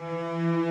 Música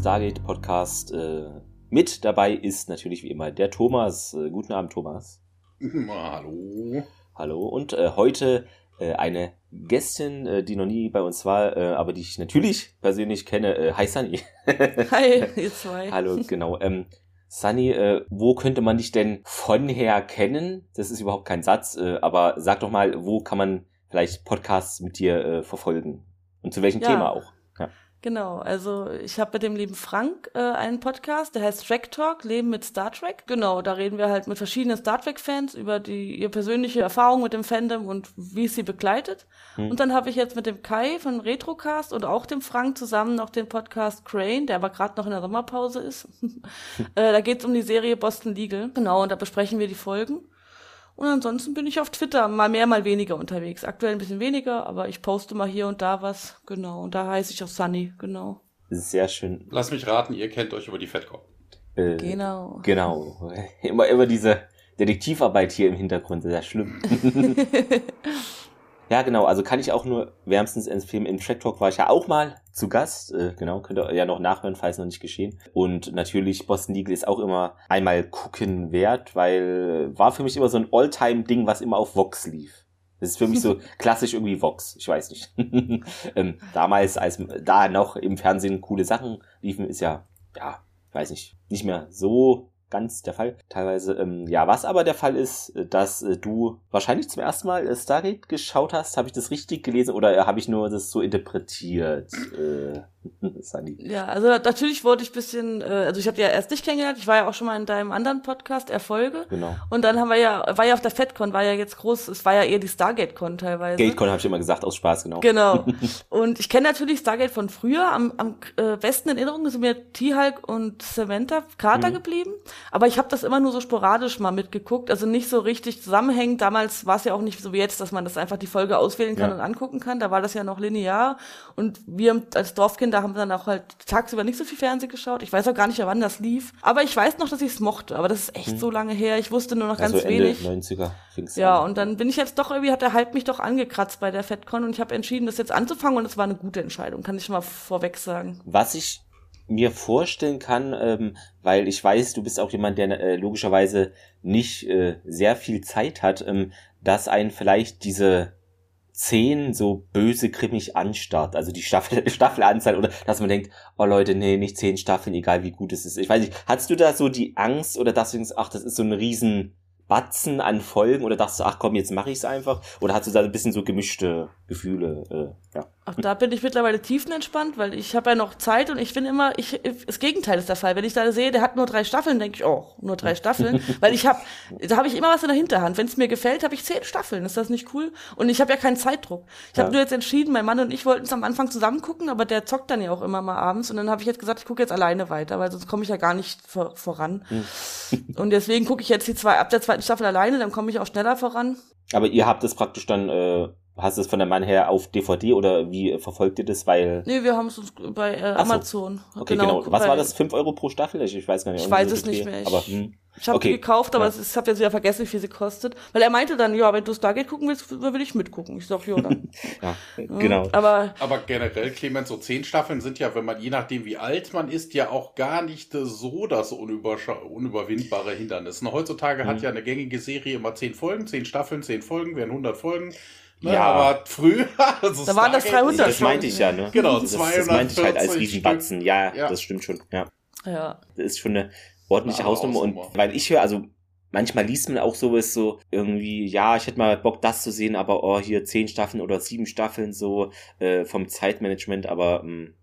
Stargate-Podcast. Äh, mit dabei ist natürlich wie immer der Thomas. Äh, guten Abend, Thomas. Hallo. Hallo. Und äh, heute eine Gästin, die noch nie bei uns war, aber die ich natürlich persönlich kenne. hi, Sunny. Hi, ihr zwei. Hallo, genau. Ähm, Sunny, wo könnte man dich denn von her kennen? Das ist überhaupt kein Satz, aber sag doch mal, wo kann man vielleicht Podcasts mit dir verfolgen? Und zu welchem ja. Thema auch? Genau, also ich habe mit dem lieben Frank äh, einen Podcast, der heißt Track Talk, Leben mit Star Trek. Genau, da reden wir halt mit verschiedenen Star Trek-Fans über die ihre persönliche Erfahrung mit dem Fandom und wie es sie begleitet. Hm. Und dann habe ich jetzt mit dem Kai von Retrocast und auch dem Frank zusammen noch den Podcast Crane, der aber gerade noch in der Sommerpause ist. äh, da geht es um die Serie Boston Legal. Genau, und da besprechen wir die Folgen. Und ansonsten bin ich auf Twitter mal mehr, mal weniger unterwegs. Aktuell ein bisschen weniger, aber ich poste mal hier und da was. Genau. Und da heiße ich auch Sunny, genau. Sehr schön. Lass mich raten, ihr kennt euch über die Fatcom. Äh, genau. Genau. Immer, immer diese Detektivarbeit hier im Hintergrund, sehr schlimm. Ja, genau, also kann ich auch nur wärmstens empfehlen. Im Track Talk war ich ja auch mal zu Gast. Äh, genau, könnt ihr ja noch nachhören, falls noch nicht geschehen. Und natürlich Boston Legal ist auch immer einmal gucken wert, weil war für mich immer so ein All-Time-Ding, was immer auf Vox lief. Das ist für mich so klassisch irgendwie Vox. Ich weiß nicht. ähm, damals, als da noch im Fernsehen coole Sachen liefen, ist ja, ja, weiß nicht, nicht mehr so ganz der Fall. Teilweise, ähm, ja, was aber der Fall ist, äh, dass äh, du wahrscheinlich zum ersten Mal äh, Stargate geschaut hast. Habe ich das richtig gelesen oder äh, habe ich nur das so interpretiert? Äh, Sunny. Ja, also natürlich wurde ich bisschen, äh, also ich habe ja erst dich kennengelernt, ich war ja auch schon mal in deinem anderen Podcast Erfolge. Genau. Und dann haben wir ja, war ja auf der FedCon, war ja jetzt groß, es war ja eher die Stargate-Con teilweise. GateCon habe ich immer gesagt, aus Spaß, genau. Genau. und ich kenne natürlich Stargate von früher, am, am äh, besten in Erinnerung sind mir T-Hulk und Samantha Carter mhm. geblieben. Aber ich habe das immer nur so sporadisch mal mitgeguckt, also nicht so richtig zusammenhängend. Damals war es ja auch nicht so wie jetzt, dass man das einfach die Folge auswählen kann ja. und angucken kann. Da war das ja noch linear. Und wir als Dorfkind Kinder haben dann auch halt tagsüber nicht so viel Fernsehen geschaut. Ich weiß auch gar nicht, wann das lief. Aber ich weiß noch, dass ich es mochte. Aber das ist echt hm. so lange her. Ich wusste nur noch also ganz Ende wenig. 90er ja, an. und dann bin ich jetzt doch irgendwie, hat der Hype mich doch angekratzt bei der FedCon und ich habe entschieden, das jetzt anzufangen und es war eine gute Entscheidung, kann ich mal vorweg sagen. Was ich mir vorstellen kann, ähm, weil ich weiß, du bist auch jemand, der äh, logischerweise nicht äh, sehr viel Zeit hat, ähm, dass einen vielleicht diese zehn so böse grimmig anstarrt, also die Staffel, Staffelanzahl oder dass man denkt, oh Leute, nee, nicht zehn Staffeln, egal wie gut es ist. Ich weiß nicht, hattest du da so die Angst oder dass du denkst, ach, das ist so ein riesen Batzen an Folgen oder dachtest du, ach komm, jetzt mache ich es einfach? Oder hast du da ein bisschen so gemischte Gefühle? Äh, ja. Ach, da bin ich mittlerweile tiefenentspannt, weil ich habe ja noch Zeit und ich finde immer, ich, das Gegenteil ist der Fall. Wenn ich da sehe, der hat nur drei Staffeln, denke ich, oh, nur drei Staffeln. weil ich habe, da habe ich immer was in der Hinterhand. Wenn es mir gefällt, habe ich zehn Staffeln. Ist das nicht cool? Und ich habe ja keinen Zeitdruck. Ich habe nur jetzt entschieden, mein Mann und ich wollten es am Anfang zusammen gucken, aber der zockt dann ja auch immer mal abends. Und dann habe ich jetzt gesagt, ich gucke jetzt alleine weiter, weil sonst komme ich ja gar nicht vor, voran. Hm. und deswegen gucke ich jetzt die zwei, ab der zweiten Staffel alleine, dann komme ich auch schneller voran. Aber ihr habt es praktisch dann äh, Hast du es von der Mann her auf DVD oder wie verfolgt ihr das? Weil nee, wir haben es uns bei äh, Amazon. So. Okay, genau. genau. Was war das? 5 Euro pro Staffel? Ich, ich weiß gar nicht. Ich weiß es nicht mehr. Ich, aber, hm. ich habe okay. die gekauft, aber ja. ich habe jetzt wieder vergessen, wie viel sie kostet. Weil er meinte dann, ja, wenn du Stargate gucken willst, will ich mitgucken. Ich sag, ja, dann. ja, genau. Aber, aber generell, Clemens, so 10 Staffeln sind ja, wenn man, je nachdem wie alt man ist, ja auch gar nicht so das unüberwindbare Hindernis. Heutzutage mhm. hat ja eine gängige Serie immer 10 Folgen, 10 Staffeln, 10 Folgen, wären 100 Folgen. Ne, ja, aber früher. Also da waren das 300. Das meinte ich ja, ne? Genau, das, das meinte ich halt als Riesenbatzen. Ja, ja, das stimmt schon. Ja. ja. Das ist schon eine ordentliche Hausnummer. Und weil ich höre, also manchmal liest man auch sowas so irgendwie, ja, ich hätte mal Bock, das zu sehen, aber oh, hier zehn Staffeln oder sieben Staffeln so äh, vom Zeitmanagement, aber mh, mm,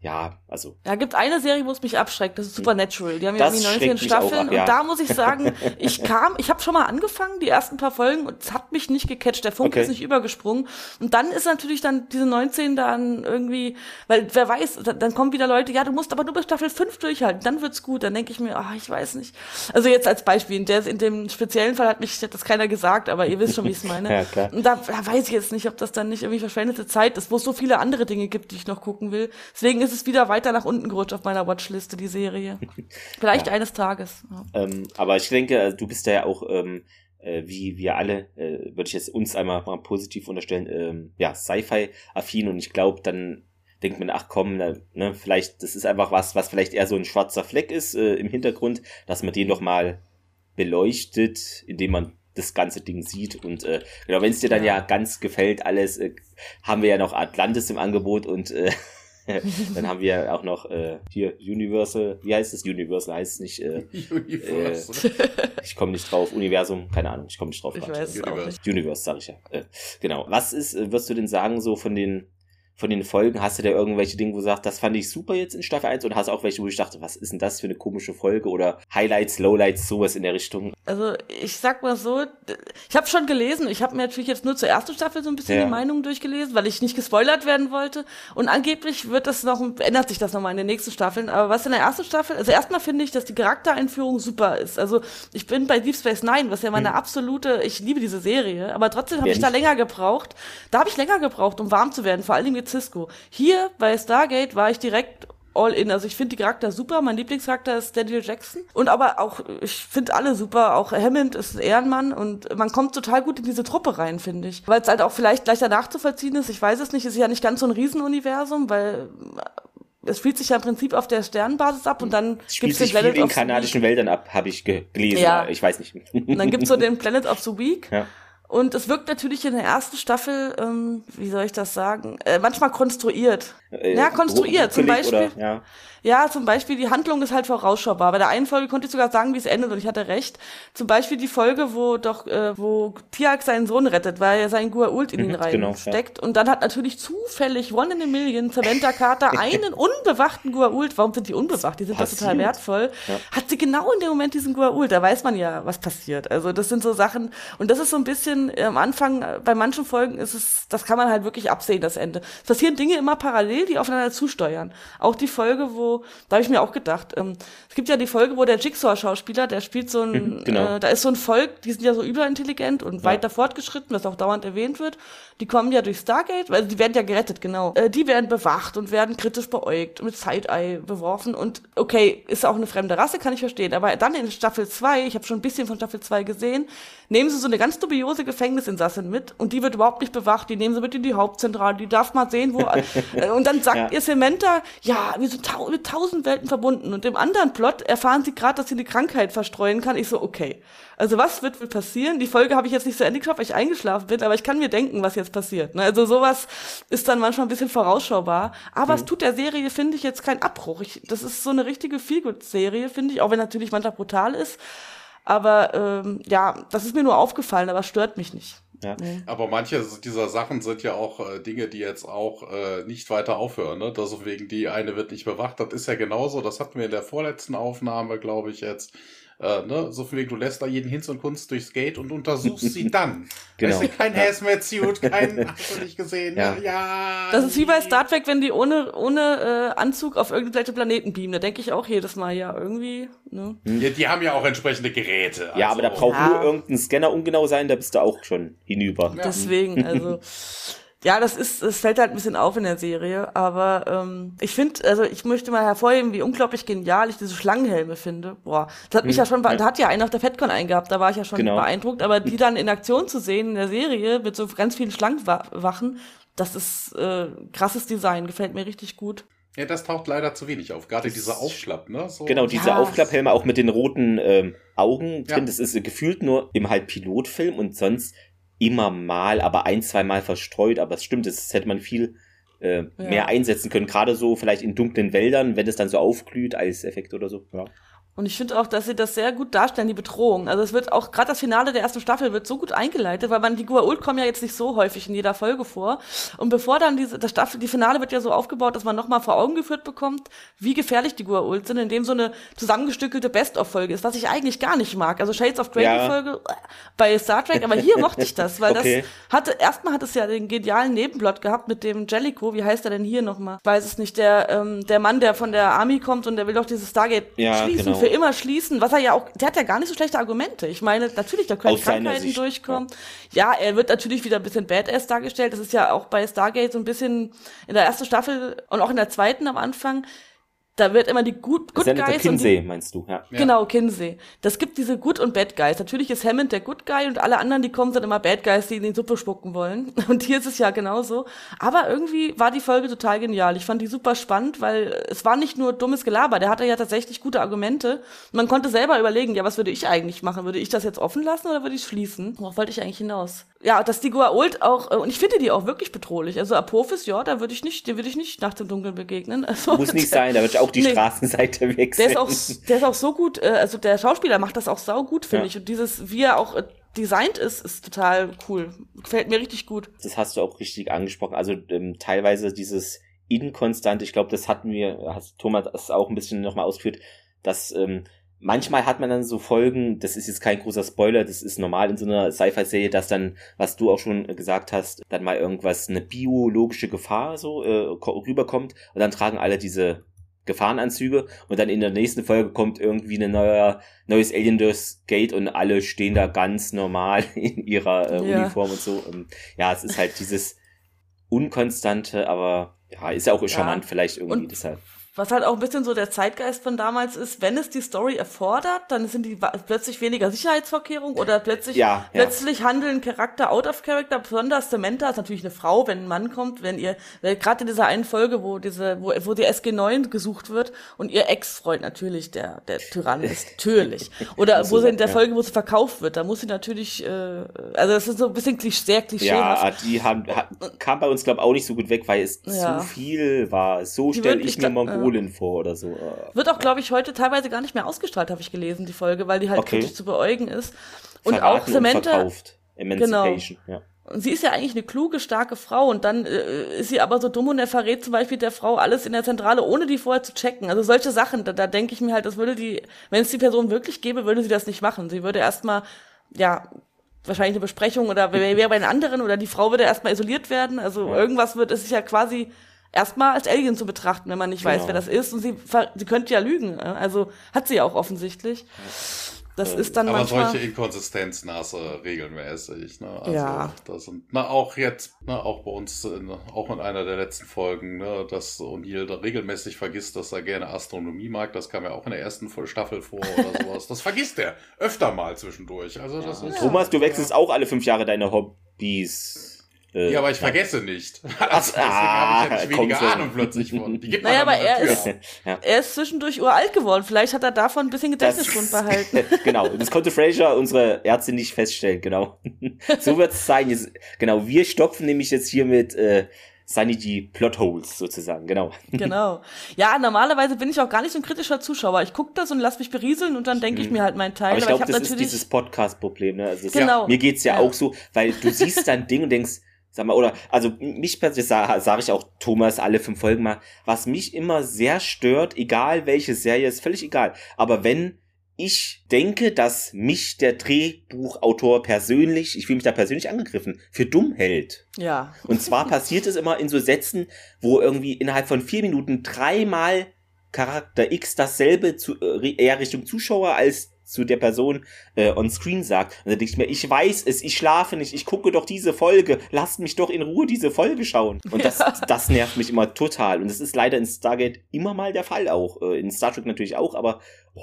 ja, also. Da gibt eine Serie, wo es mich abschreckt, das ist Supernatural. Die haben ja irgendwie 19 Staffeln ab, ja. und da muss ich sagen, ich kam, ich habe schon mal angefangen, die ersten paar Folgen und es hat mich nicht gecatcht, der Funke okay. ist nicht übergesprungen und dann ist natürlich dann diese 19 dann irgendwie, weil wer weiß, dann kommen wieder Leute, ja, du musst aber nur bis Staffel 5 durchhalten, dann wird's gut, dann denke ich mir, ah, ich weiß nicht. Also jetzt als Beispiel, in, der, in dem speziellen Fall hat mich das keiner gesagt, aber ihr wisst schon, wie ich es meine. ja, klar. Und da, da weiß ich jetzt nicht, ob das dann nicht irgendwie verschwendete Zeit ist, wo es so viele andere Dinge gibt, die ich noch gucken will. Deswegen ist es wieder weiter nach unten gerutscht auf meiner Watchliste, die Serie. Vielleicht ja. eines Tages. Ja. Ähm, aber ich denke, äh, du bist da ja auch, ähm, äh, wie wir alle, äh, würde ich jetzt uns einmal mal positiv unterstellen, ähm, ja, Sci-Fi-affin und ich glaube, dann denkt man, ach komm, ne, vielleicht, das ist einfach was, was vielleicht eher so ein schwarzer Fleck ist äh, im Hintergrund, dass man den doch mal beleuchtet, indem man das ganze Ding sieht. Und äh, genau, wenn es dir dann ja. ja ganz gefällt, alles, äh, haben wir ja noch Atlantis im Angebot und äh, dann haben wir auch noch äh, hier Universal, wie heißt es? Universal heißt es nicht. Äh, Universal. Äh, ich komme nicht drauf. Universum, keine Ahnung, ich komme nicht drauf. Ich weiß nicht. Universe, sag ich ja. Äh, genau. Was ist, äh, wirst du denn sagen, so von den von den Folgen, hast du da irgendwelche Dinge, wo du sagst, das fand ich super jetzt in Staffel 1 und hast auch welche, wo ich dachte, was ist denn das für eine komische Folge oder Highlights, Lowlights, sowas in der Richtung? Also ich sag mal so, ich habe schon gelesen, ich habe mir natürlich jetzt nur zur ersten Staffel so ein bisschen ja. die Meinungen durchgelesen, weil ich nicht gespoilert werden wollte und angeblich wird das noch, ändert sich das nochmal in den nächsten Staffeln, aber was in der ersten Staffel, also erstmal finde ich, dass die Charaktereinführung super ist. Also ich bin bei Deep Space Nine, was ja meine hm. absolute, ich liebe diese Serie, aber trotzdem habe ich da länger gebraucht, da habe ich länger gebraucht, um warm zu werden, vor allen Dingen mit Cisco. Hier bei Stargate war ich direkt all in. Also ich finde die Charakter super. Mein Lieblingscharakter ist Daniel Jackson. Und aber auch, ich finde alle super. Auch Hammond ist ein Ehrenmann und man kommt total gut in diese Truppe rein, finde ich. Weil es halt auch vielleicht leichter nachzuvollziehen ist. Ich weiß es nicht. Es ist ja nicht ganz so ein Riesenuniversum, weil es spielt sich ja im Prinzip auf der Sternenbasis ab und dann es spielt sich Planet viel in kanadischen Wäldern ab, habe ich gelesen. Ja. Ich weiß nicht. Und dann gibt's so den Planet of the Week. Ja. Und es wirkt natürlich in der ersten Staffel, ähm, wie soll ich das sagen, äh, manchmal konstruiert. Äh, ja, konstruiert. Zum Beispiel. Oder, ja. Ja, zum Beispiel, die Handlung ist halt vorausschaubar. Bei der einen Folge konnte ich sogar sagen, wie es endet und ich hatte recht. Zum Beispiel die Folge, wo doch, äh, wo Tiak seinen Sohn rettet, weil er seinen Gua'uld in ihn mhm, reinsteckt. Genau, ja. Und dann hat natürlich zufällig One in a Million Samantha Carter einen unbewachten Gua'uld, warum sind die unbewacht? Die sind doch total wertvoll. Ja. Hat sie genau in dem Moment diesen Gua'uld, da weiß man ja, was passiert. Also das sind so Sachen, und das ist so ein bisschen äh, am Anfang, bei manchen Folgen ist es, das kann man halt wirklich absehen, das Ende. Es passieren Dinge immer parallel, die aufeinander zusteuern. Auch die Folge, wo da habe ich mir auch gedacht, ähm, es gibt ja die Folge, wo der Jigsaw-Schauspieler, der spielt so ein, mhm, genau. äh, da ist so ein Volk, die sind ja so überintelligent und ja. weiter fortgeschritten, was auch dauernd erwähnt wird. Die kommen ja durch Stargate, weil die werden ja gerettet, genau. Äh, die werden bewacht und werden kritisch beäugt, mit Side-Eye beworfen und okay, ist auch eine fremde Rasse, kann ich verstehen, aber dann in Staffel 2, ich habe schon ein bisschen von Staffel 2 gesehen, nehmen sie so eine ganz dubiose Gefängnisinsassin mit und die wird überhaupt nicht bewacht, die nehmen sie mit in die Hauptzentrale, die darf mal sehen, wo, äh, und dann sagt ja. ihr Samantha, ja, wir sind tau mit tausend Welten verbunden und im anderen Plot erfahren sie gerade, dass sie eine Krankheit verstreuen kann. Ich so, okay. Also was wird wohl passieren? Die Folge habe ich jetzt nicht so Ende geschafft, weil ich eingeschlafen bin, aber ich kann mir denken, was jetzt passiert. Ne? Also sowas ist dann manchmal ein bisschen vorausschaubar. Aber mhm. es tut der Serie, finde ich, jetzt keinen Abbruch. Ich, das ist so eine richtige Feelgood-Serie, finde ich, auch wenn natürlich manchmal brutal ist. Aber ähm, ja, das ist mir nur aufgefallen, aber stört mich nicht. Ja. Nee. Aber manche dieser Sachen sind ja auch äh, Dinge, die jetzt auch äh, nicht weiter aufhören. Ne? Deswegen die eine wird nicht bewacht. Das ist ja genauso. Das hatten wir in der vorletzten Aufnahme, glaube ich, jetzt. Äh, ne? So viel, du lässt da jeden Hinz und Kunst durchs Gate und untersuchst sie dann. genau. Weißt du, kein ja. Hazmat-Suit, kein, hast du nicht gesehen? Ja. ja. Das ist wie bei Star Trek, wenn die ohne, ohne äh, Anzug auf irgendwelche Planeten beamen. Da denke ich auch jedes Mal, ja, irgendwie. Ne? Hm. Ja, die haben ja auch entsprechende Geräte. Also. Ja, aber da also braucht nur irgendein Scanner ungenau sein, da bist du auch schon hinüber. Deswegen, also. Ja, das ist, es fällt halt ein bisschen auf in der Serie, aber ähm, ich finde, also ich möchte mal hervorheben, wie unglaublich genial ich diese Schlangenhelme finde. Boah, das hat mich hm, ja schon, ja. da hat ja einer auf der FedCon eingehabt, da war ich ja schon genau. beeindruckt, aber die dann in Aktion zu sehen in der Serie mit so ganz vielen Schlangenwachen, das ist äh, krasses Design, gefällt mir richtig gut. Ja, das taucht leider zu wenig auf. Gerade dieser Aufklapp, ne? So. Genau, diese ja. Aufklapphelme auch mit den roten ähm, Augen drin. Ja. Das ist gefühlt nur im halt Pilotfilm und sonst immer mal, aber ein, zwei Mal verstreut, aber es stimmt, das hätte man viel äh, ja. mehr einsetzen können, gerade so vielleicht in dunklen Wäldern, wenn es dann so aufglüht als Effekt oder so. Ja. Und ich finde auch, dass sie das sehr gut darstellen, die Bedrohung. Also es wird auch, gerade das Finale der ersten Staffel wird so gut eingeleitet, weil man, die Gua'uld kommen ja jetzt nicht so häufig in jeder Folge vor. Und bevor dann diese, das Staffel, die Finale wird ja so aufgebaut, dass man nochmal vor Augen geführt bekommt, wie gefährlich die Gua'uld sind, indem so eine zusammengestückelte Best-of-Folge ist, was ich eigentlich gar nicht mag. Also Shades of Grey ja. Folge bei Star Trek, aber hier mochte ich das, weil okay. das hatte, erstmal hat es ja den genialen Nebenplot gehabt mit dem Jellico, wie heißt er denn hier nochmal? Weiß es nicht, der, ähm, der Mann, der von der Army kommt und der will doch dieses Stargate ja, schließen, genau. Immer schließen, was er ja auch, der hat ja gar nicht so schlechte Argumente. Ich meine, natürlich, da können Aus Krankheiten durchkommen. Ja. ja. er wird natürlich wieder ein bisschen Badass dargestellt. Das ist ja auch bei Stargate so ein bisschen in der ersten Staffel und auch in der zweiten am Anfang da wird immer die Good, good Senator Guys. Kinsey, die, meinst du, ja. Genau, Kinsey. Das gibt diese Good und Bad Guys. Natürlich ist Hammond der Good Guy und alle anderen, die kommen, sind immer Bad Guys, die in die Suppe spucken wollen. Und hier ist es ja genauso. Aber irgendwie war die Folge total genial. Ich fand die super spannend, weil es war nicht nur dummes Gelaber. Der hatte ja tatsächlich gute Argumente. Man konnte selber überlegen, ja, was würde ich eigentlich machen? Würde ich das jetzt offen lassen oder würde ich schließen? Worauf wollte ich eigentlich hinaus? Ja, dass die Goa'uld auch, äh, und ich finde die auch wirklich bedrohlich. Also Apophis, ja, da würde ich nicht, dem würde ich nicht nachts im Dunkeln begegnen. Also, Muss nicht sein, da würde ich auch die nee. Straßenseite wechseln. Der ist auch, der ist auch so gut, äh, also der Schauspieler macht das auch sau gut, finde ja. ich. Und dieses, wie er auch äh, designt ist, ist total cool. Gefällt mir richtig gut. Das hast du auch richtig angesprochen. Also ähm, teilweise dieses inkonstant, ich glaube, das hatten wir, hast Thomas auch ein bisschen nochmal ausgeführt, dass ähm, manchmal hat man dann so Folgen, das ist jetzt kein großer Spoiler, das ist normal in so einer Sci-Fi-Serie, dass dann, was du auch schon gesagt hast, dann mal irgendwas, eine biologische Gefahr so äh, rüberkommt und dann tragen alle diese Gefahrenanzüge und dann in der nächsten Folge kommt irgendwie ein neuer, neues Alien durchs Gate und alle stehen da ganz normal in ihrer äh, ja. Uniform und so. Und ja, es ist halt dieses unkonstante, aber ja, ist ja auch charmant ja. vielleicht irgendwie und deshalb. Was halt auch ein bisschen so der Zeitgeist von damals ist, wenn es die Story erfordert, dann sind die plötzlich weniger Sicherheitsvorkehrungen oder plötzlich, ja, ja. plötzlich handeln Charakter out of character. Besonders Samantha ist natürlich eine Frau, wenn ein Mann kommt, wenn ihr, gerade in dieser einen Folge, wo diese, wo, wo die SG9 gesucht wird und ihr Ex-Freund natürlich der, der Tyrann ist, natürlich. Oder wo sie in der Folge, wo sie verkauft wird, da muss sie natürlich, äh, also das ist so ein bisschen klisch, sehr klischeehaft. Ja, die haben, kam bei uns, glaube auch nicht so gut weg, weil es zu viel war. So stelle ich mir Mongolen Mongolen vor oder so. Wird auch, glaube ich, heute teilweise gar nicht mehr ausgestrahlt, habe ich gelesen, die Folge, weil die halt okay. kritisch zu beäugen ist. Und Verraten auch Samantha. Und. Emancipation, genau. ja. Und sie ist ja eigentlich eine kluge, starke Frau und dann äh, ist sie aber so dumm und er verrät zum Beispiel der Frau alles in der Zentrale, ohne die vorher zu checken. Also solche Sachen, da, da denke ich mir halt, das würde die, wenn es die Person wirklich gäbe, würde sie das nicht machen. Sie würde erstmal, ja, wahrscheinlich eine Besprechung oder wäre bei den anderen oder die Frau würde erstmal isoliert werden. Also ja. irgendwas wird, es ist ja quasi erstmal als Alien zu betrachten, wenn man nicht genau. weiß, wer das ist. Und sie, sie könnte ja lügen. Also hat sie ja auch offensichtlich. Das ist dann Aber manchmal... solche Inkonsistenznasse regelmäßig. Ne? Also ja. das sind, na, auch jetzt, na, auch bei uns, in, auch in einer der letzten Folgen, ne, dass O'Neill da regelmäßig vergisst, dass er gerne Astronomie mag. Das kam ja auch in der ersten Staffel vor oder sowas. Das vergisst er öfter mal zwischendurch. Also das ja. ist, Thomas, du wechselst ja. auch alle fünf Jahre deine Hobbys. Äh, ja, aber ich vergesse nicht. Also, deswegen ah, habe ich ja nicht weniger. Ahnung plötzlich von. Die gibt naja, aber er ist, ja. er ist zwischendurch uralt geworden. Vielleicht hat er davon ein bisschen Gedächtnisschwund behalten. genau, das konnte Fraser, unsere Ärztin, nicht feststellen. Genau. so wird es sein. Jetzt, genau, wir stopfen nämlich jetzt hier mit äh, Sanity Plotholes sozusagen, genau. Genau. Ja, normalerweise bin ich auch gar nicht so ein kritischer Zuschauer. Ich gucke das und lass mich berieseln und dann denke ich mhm. mir halt meinen Teil. Aber ich glaube, das ist dieses Podcast-Problem. Ne? Also genau. Mir geht's ja, ja, auch so, weil du siehst dein Ding und denkst, sag mal, oder, also mich persönlich sage sag ich auch Thomas alle fünf Folgen mal, was mich immer sehr stört, egal welche Serie, ist völlig egal. Aber wenn ich denke, dass mich der Drehbuchautor persönlich, ich fühle mich da persönlich angegriffen, für dumm hält. Ja. Und zwar passiert es immer in so Sätzen, wo irgendwie innerhalb von vier Minuten dreimal Charakter X dasselbe zu, äh, eher Richtung Zuschauer als zu der Person äh, on screen sagt. Und dann denke ich mir, ich weiß es, ich schlafe nicht, ich gucke doch diese Folge, lasst mich doch in Ruhe diese Folge schauen. Und das, ja. das nervt mich immer total. Und das ist leider in Stargate immer mal der Fall auch. Äh, in Star Trek natürlich auch, aber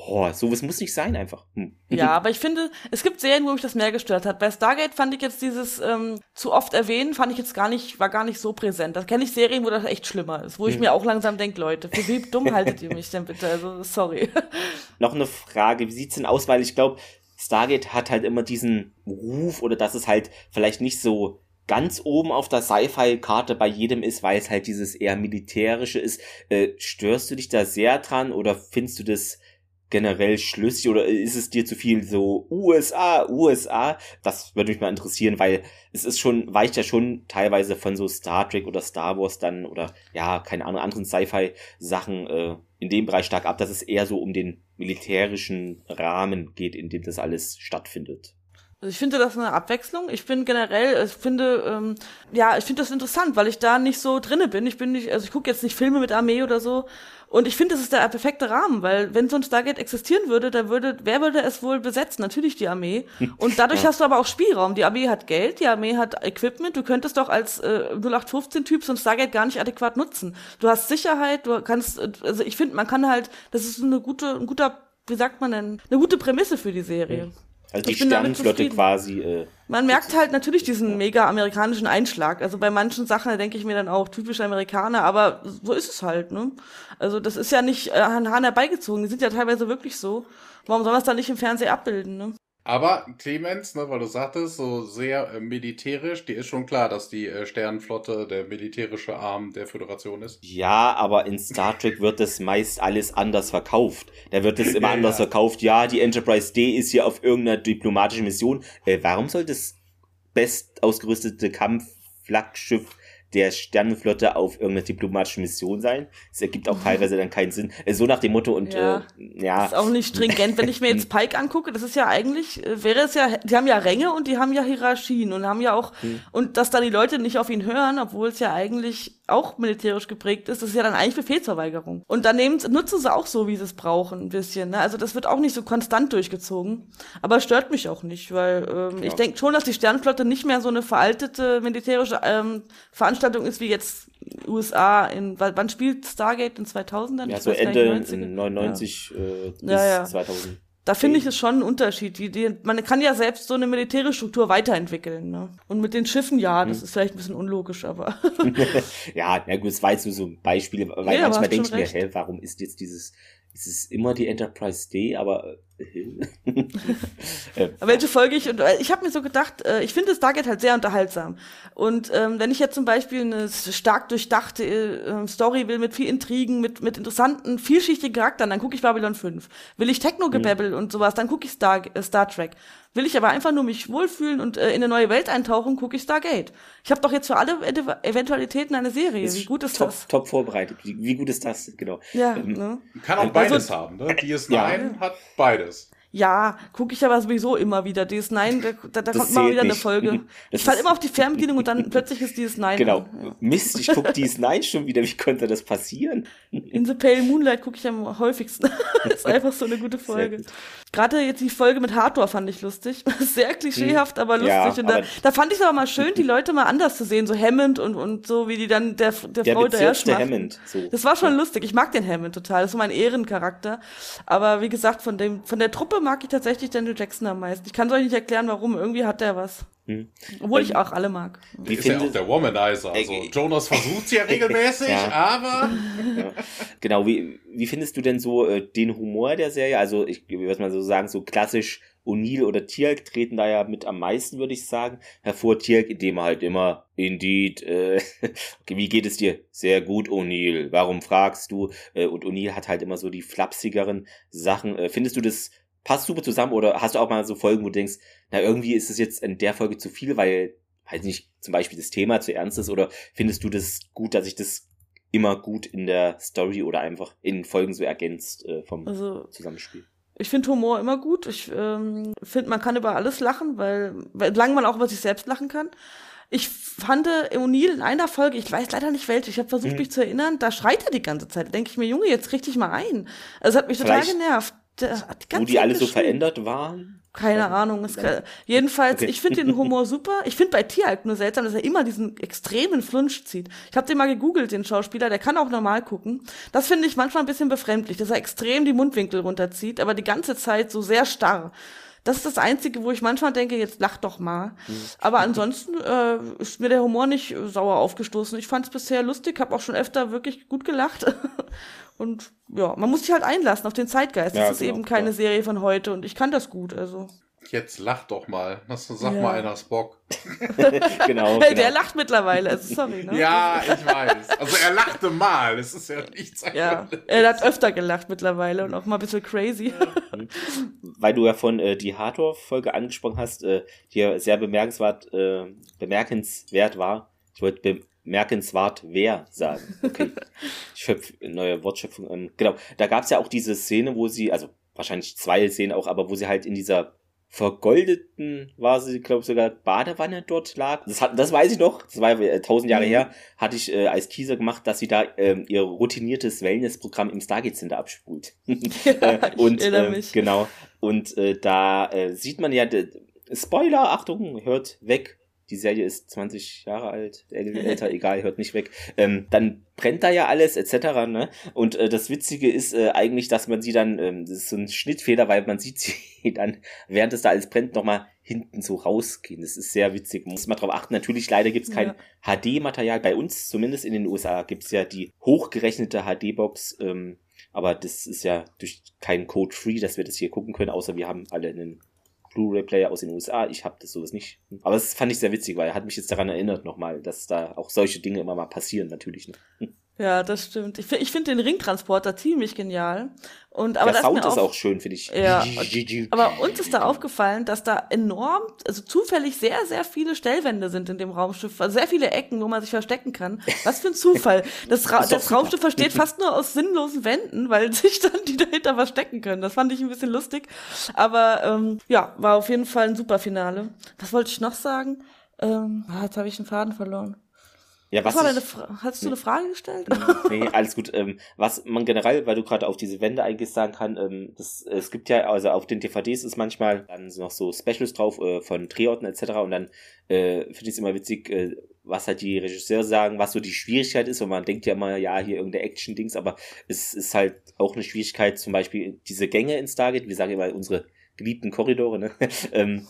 oh, sowas muss nicht sein einfach. Hm. Ja, aber ich finde, es gibt Serien, wo mich das mehr gestört hat. Bei Stargate fand ich jetzt dieses ähm, zu oft erwähnen, fand ich jetzt gar nicht, war gar nicht so präsent. Da kenne ich Serien, wo das echt schlimmer ist, wo ich hm. mir auch langsam denke, Leute, für wie dumm haltet ihr mich denn bitte? Also, sorry. Noch eine Frage, wie sieht's denn aus? Weil ich glaube, Stargate hat halt immer diesen Ruf oder dass es halt vielleicht nicht so ganz oben auf der Sci-Fi-Karte bei jedem ist, weil es halt dieses eher militärische ist. Äh, störst du dich da sehr dran oder findest du das generell schlüssig oder ist es dir zu viel so USA, USA? Das würde mich mal interessieren, weil es ist schon, weicht ja schon teilweise von so Star Trek oder Star Wars dann oder ja, keine Ahnung, anderen Sci-Fi-Sachen äh, in dem Bereich stark ab, dass es eher so um den militärischen Rahmen geht, in dem das alles stattfindet. Also ich finde das eine Abwechslung. Ich bin generell, ich finde, ähm, ja, ich finde das interessant, weil ich da nicht so drinne bin. Ich bin nicht, also ich gucke jetzt nicht Filme mit Armee oder so. Und ich finde, das ist der perfekte Rahmen, weil wenn so ein Stargate existieren würde, dann würde, wer würde es wohl besetzen? Natürlich die Armee. Und dadurch ja. hast du aber auch Spielraum. Die Armee hat Geld, die Armee hat Equipment. Du könntest doch als äh, 0815-Typ so ein Stargate gar nicht adäquat nutzen. Du hast Sicherheit, du kannst, also ich finde, man kann halt, das ist eine gute, ein guter, wie sagt man denn, eine gute Prämisse für die Serie. Also die Sternenflotte quasi. Äh, Man merkt halt natürlich diesen mega amerikanischen Einschlag. Also bei manchen Sachen, denke ich mir dann auch, typisch Amerikaner, aber so ist es halt, ne? Also das ist ja nicht äh, an Hahn herbeigezogen, die sind ja teilweise wirklich so. Warum soll man es dann nicht im Fernsehen abbilden, ne? Aber Clemens, ne, weil du sagtest, so sehr äh, militärisch, dir ist schon klar, dass die äh, Sternenflotte der militärische Arm der Föderation ist. Ja, aber in Star Trek wird das meist alles anders verkauft. Da wird es immer ja, anders ja. verkauft. Ja, die Enterprise D ist hier auf irgendeiner diplomatischen Mission. Äh, warum soll das best ausgerüstete Kampfflaggschiff der Sternenflotte auf irgendeiner diplomatischen Mission sein. Das ergibt auch teilweise dann keinen Sinn. Äh, so nach dem Motto und ja. Äh, ja. Ist auch nicht stringent. Wenn ich mir jetzt Pike angucke, das ist ja eigentlich, äh, wäre es ja, die haben ja Ränge und die haben ja Hierarchien und haben ja auch, hm. und dass dann die Leute nicht auf ihn hören, obwohl es ja eigentlich auch militärisch geprägt ist, das ist ja dann eigentlich Befehlsverweigerung. Und dann nehmen, nutzen sie auch so, wie sie es brauchen, ein bisschen. Ne? Also das wird auch nicht so konstant durchgezogen. Aber stört mich auch nicht, weil ähm, ja. ich denke schon, dass die Sternflotte nicht mehr so eine veraltete militärische ähm, Veranstaltung ist wie jetzt USA in wann spielt Stargate in 2000 Ja, so Ende 90, 99 ja. Äh, bis ja, ja. 2000. Da finde ich es schon ein Unterschied. Die, die, man kann ja selbst so eine Militärstruktur weiterentwickeln. Ne? Und mit den Schiffen, ja, das hm. ist vielleicht ein bisschen unlogisch, aber. ja, na gut, es war jetzt so ein Beispiel, weil ja, manchmal denke ich mir, hä, warum ist jetzt dieses es ist immer die Enterprise D, aber. Äh, welche Folge ich. Und äh, ich habe mir so gedacht, äh, ich finde Stargate halt sehr unterhaltsam. Und ähm, wenn ich jetzt zum Beispiel eine stark durchdachte äh, Story will mit viel Intrigen, mit, mit interessanten, vielschichtigen Charakteren, dann gucke ich Babylon 5. Will ich Techno-Gebabbel mhm. und sowas, dann gucke ich Star, äh, Star Trek. Will ich aber einfach nur mich wohlfühlen und äh, in eine neue Welt eintauchen, gucke ich Stargate. Ich habe doch jetzt für alle Eventualitäten eine Serie. Wie gut ist top, das? Top vorbereitet. Wie, wie, gut ist das? Genau. Ja, ähm, ne? Kann auch beides also, haben. Ne? DS9 ja. hat beides. Ja, gucke ich aber sowieso immer wieder. DS9, da, da, da kommt immer wieder nicht. eine Folge. Das ich falle immer auf die Fernbedienung und dann plötzlich ist DS9. Genau. Ja. Mist, ich gucke DS9 schon wieder. Wie konnte das passieren? In The Pale Moonlight gucke ich am häufigsten. das ist einfach so eine gute Folge. Gerade jetzt die Folge mit Hardware fand ich lustig. Sehr klischeehaft, aber lustig. Ja, und da, da fand ich es aber mal schön, die Leute mal anders zu sehen. So Hammond und, und so, wie die dann der, der, der Frau hinterher Hammond. So. Das war schon ja. lustig. Ich mag den Hammond total. Das ist so mein Ehrencharakter. Aber wie gesagt, von dem, von der Truppe mag ich tatsächlich Daniel Jackson am meisten. Ich kann es euch nicht erklären, warum. Irgendwie hat der was. Hm. Obwohl ähm, ich auch alle mag. Wie ist ja auch der Womanizer. Also Jonas versucht es ja regelmäßig, ja. aber. Ja. Genau, wie, wie findest du denn so äh, den Humor der Serie? Also, ich würde mal so sagen, so klassisch O'Neill oder Tierk treten da ja mit am meisten, würde ich sagen, hervor. Tierk, indem er halt immer, indeed, äh, okay, wie geht es dir? Sehr gut, O'Neill. Warum fragst du? Äh, und O'Neill hat halt immer so die flapsigeren Sachen. Äh, findest du das passt super zusammen oder hast du auch mal so Folgen, wo du denkst, na, irgendwie ist es jetzt in der Folge zu viel, weil, weiß nicht, zum Beispiel das Thema zu ernst ist oder findest du das gut, dass ich das immer gut in der Story oder einfach in Folgen so ergänzt äh, vom also, Zusammenspiel? Ich finde Humor immer gut. Ich ähm, finde, man kann über alles lachen, weil, weil lang man auch über sich selbst lachen kann. Ich fand O'Neill in einer Folge, ich weiß leider nicht welche, ich habe versucht, mhm. mich zu erinnern, da schreit er die ganze Zeit. Da denke ich mir, Junge, jetzt dich mal ein. Also es hat mich Vielleicht total genervt. Wo die alle so verändert waren? Keine Ahnung. Kann, jedenfalls, okay. ich finde den Humor super. Ich finde bei Tieralk nur seltsam, dass er immer diesen extremen Flunsch zieht. Ich habe den mal gegoogelt, den Schauspieler, der kann auch normal gucken. Das finde ich manchmal ein bisschen befremdlich, dass er extrem die Mundwinkel runterzieht, aber die ganze Zeit so sehr starr. Das ist das Einzige, wo ich manchmal denke, jetzt lach doch mal. Mhm. Aber ansonsten äh, ist mir der Humor nicht sauer aufgestoßen. Ich fand es bisher lustig, habe auch schon öfter wirklich gut gelacht. Und ja, man muss sich halt einlassen auf den Zeitgeist. Ja, das ist genau, eben keine ja. Serie von heute und ich kann das gut, also. Jetzt lach doch mal. Sag ja. mal einer Spock. genau, hey, genau. Der lacht mittlerweile. Also, sorry, ne? Ja, ich weiß. Also er lachte mal. Es ist ja nichts. Ja, er hat öfter gelacht mittlerweile und auch mal ein bisschen crazy. Weil du ja von äh, die Hardcore-Folge angesprochen hast, äh, die sehr bemerkenswert, äh, bemerkenswert war. Ich wollte bemerkenswert wer sagen. Okay. ich schöpfe neue Wortschöpfung. Ähm, genau. Da gab es ja auch diese Szene, wo sie, also wahrscheinlich zwei Szenen auch, aber wo sie halt in dieser vergoldeten, war sie, glaube ich, sogar Badewanne dort lag. Das, hat, das weiß ich noch, das war äh, tausend Jahre mhm. her, hatte ich äh, als Teaser gemacht, dass sie da äh, ihr routiniertes Wellness-Programm im Stargate Center abspult. Ja, äh, und äh, genau. Und äh, da äh, sieht man ja, Spoiler, Achtung, hört weg, die Serie ist 20 Jahre alt, älter, egal, hört nicht weg. Ähm, dann brennt da ja alles etc. Ne? Und äh, das Witzige ist äh, eigentlich, dass man sie dann, ähm, das ist so ein Schnittfehler, weil man sieht sie dann, während es da alles brennt, nochmal hinten so rausgehen. Das ist sehr witzig. Muss man drauf achten. Natürlich, leider gibt's kein ja. HD-Material. Bei uns, zumindest in den USA, gibt's ja die hochgerechnete HD-Box. Ähm, aber das ist ja durch keinen Code free, dass wir das hier gucken können, außer wir haben alle einen Blu-ray-Player aus den USA. Ich habe das sowas nicht. Aber das fand ich sehr witzig, weil er hat mich jetzt daran erinnert nochmal, dass da auch solche Dinge immer mal passieren, natürlich. Ne? Ja, das stimmt. Ich, ich finde den Ringtransporter ziemlich genial. Und, aber Der Sound ist, ist auch schön, finde ich. Ja, aber uns ist da aufgefallen, dass da enorm, also zufällig sehr, sehr viele Stellwände sind in dem Raumschiff. Also sehr viele Ecken, wo man sich verstecken kann. Was für ein Zufall. Das, Ra das, Raumschiff besteht fast nur aus sinnlosen Wänden, weil sich dann die dahinter verstecken können. Das fand ich ein bisschen lustig. Aber ähm, ja, war auf jeden Fall ein super Finale. Was wollte ich noch sagen? Ähm, ah, jetzt habe ich den Faden verloren. Ja, was, was Fra Hast du eine Frage gestellt? nee, alles gut. Ähm, was man generell, weil du gerade auf diese Wände eigentlich sagen kann, ähm, das, es gibt ja, also auf den DVDs ist manchmal dann noch so Specials drauf äh, von Drehorten etc. Und dann äh, finde ich es immer witzig, äh, was halt die Regisseure sagen, was so die Schwierigkeit ist. Und man denkt ja immer, ja, hier irgendeine Action-Dings, aber es ist halt auch eine Schwierigkeit, zum Beispiel diese Gänge in Stargate, wir sagen immer unsere geliebten Korridore, ne? ähm,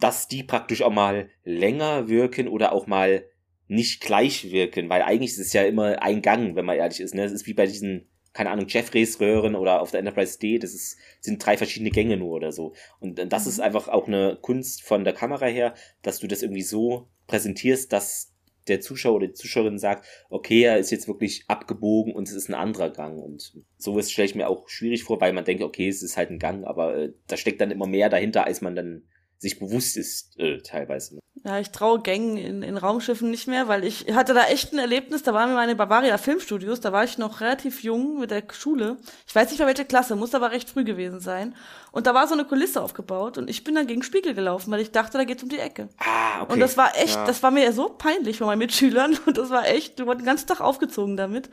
dass die praktisch auch mal länger wirken oder auch mal nicht gleich wirken, weil eigentlich ist es ja immer ein Gang, wenn man ehrlich ist. Ne? Es ist wie bei diesen, keine Ahnung, Jeffreys Röhren oder auf der Enterprise D, das ist, sind drei verschiedene Gänge nur oder so. Und das mhm. ist einfach auch eine Kunst von der Kamera her, dass du das irgendwie so präsentierst, dass der Zuschauer oder die Zuschauerin sagt, okay, er ist jetzt wirklich abgebogen und es ist ein anderer Gang. Und sowas stelle ich mir auch schwierig vor, weil man denkt, okay, es ist halt ein Gang, aber äh, da steckt dann immer mehr dahinter, als man dann sich bewusst ist, äh, teilweise. Ja, ich traue Gängen in, in Raumschiffen nicht mehr, weil ich hatte da echt ein Erlebnis, da waren wir meine Bavaria Filmstudios, da war ich noch relativ jung mit der Schule. Ich weiß nicht mehr welche Klasse, muss aber recht früh gewesen sein. Und da war so eine Kulisse aufgebaut und ich bin dann gegen Spiegel gelaufen, weil ich dachte, da geht's um die Ecke. Ah, okay. Und das war echt, ja. das war mir so peinlich von meinen Mitschülern und das war echt, wir wurden den ganzen Tag aufgezogen damit.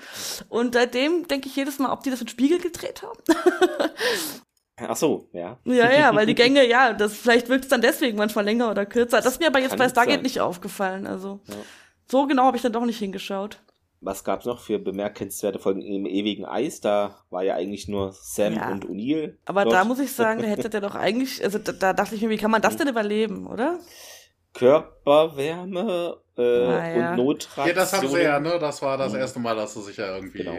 Und seitdem denke ich jedes Mal, ob die das mit Spiegel gedreht haben. Ach so, ja. Ja, ja, weil die Gänge, ja, das vielleicht wirkt es dann deswegen manchmal länger oder kürzer. Das ist mir aber jetzt Kann bei Stargate sein. nicht aufgefallen. Also ja. so genau habe ich dann doch nicht hingeschaut. Was gab's noch für bemerkenswerte Folgen im ewigen Eis? Da war ja eigentlich nur Sam ja. und O'Neill. Aber dort. da muss ich sagen, da hätte der doch eigentlich, also da, da, dachte ich mir, wie kann man das denn überleben, oder? Körperwärme äh, ah, ja. und Notreaktion. Ja, das haben sie ja, ne? Das war das erste Mal, dass sie sich ja irgendwie genau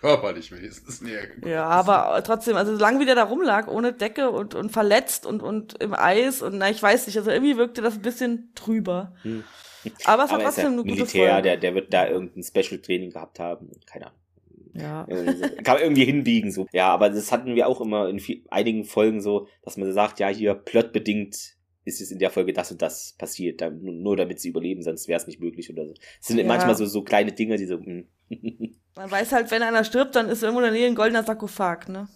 körperlich wenigstens näher gekommen Ja, aber trotzdem, also solange wie der da rumlag, ohne Decke und, und verletzt und, und im Eis und na, ich weiß nicht, also irgendwie wirkte das ein bisschen trüber. Hm. Aber es war trotzdem ja eine gute Militär, Folge. Der, der wird da irgendein Special Training gehabt haben, keine Ahnung. Ja. Kann man irgendwie hinbiegen, so. Ja, aber das hatten wir auch immer in viel, einigen Folgen so, dass man sagt, ja, hier plotbedingt ist es in der Folge das und das passiert, dann, nur damit sie überleben, sonst wäre es nicht möglich oder so. Es sind ja. manchmal so, so kleine Dinge, die so, hm. Man weiß halt, wenn einer stirbt, dann ist irgendwo in der Nähe ein goldener Sarkophag, ne?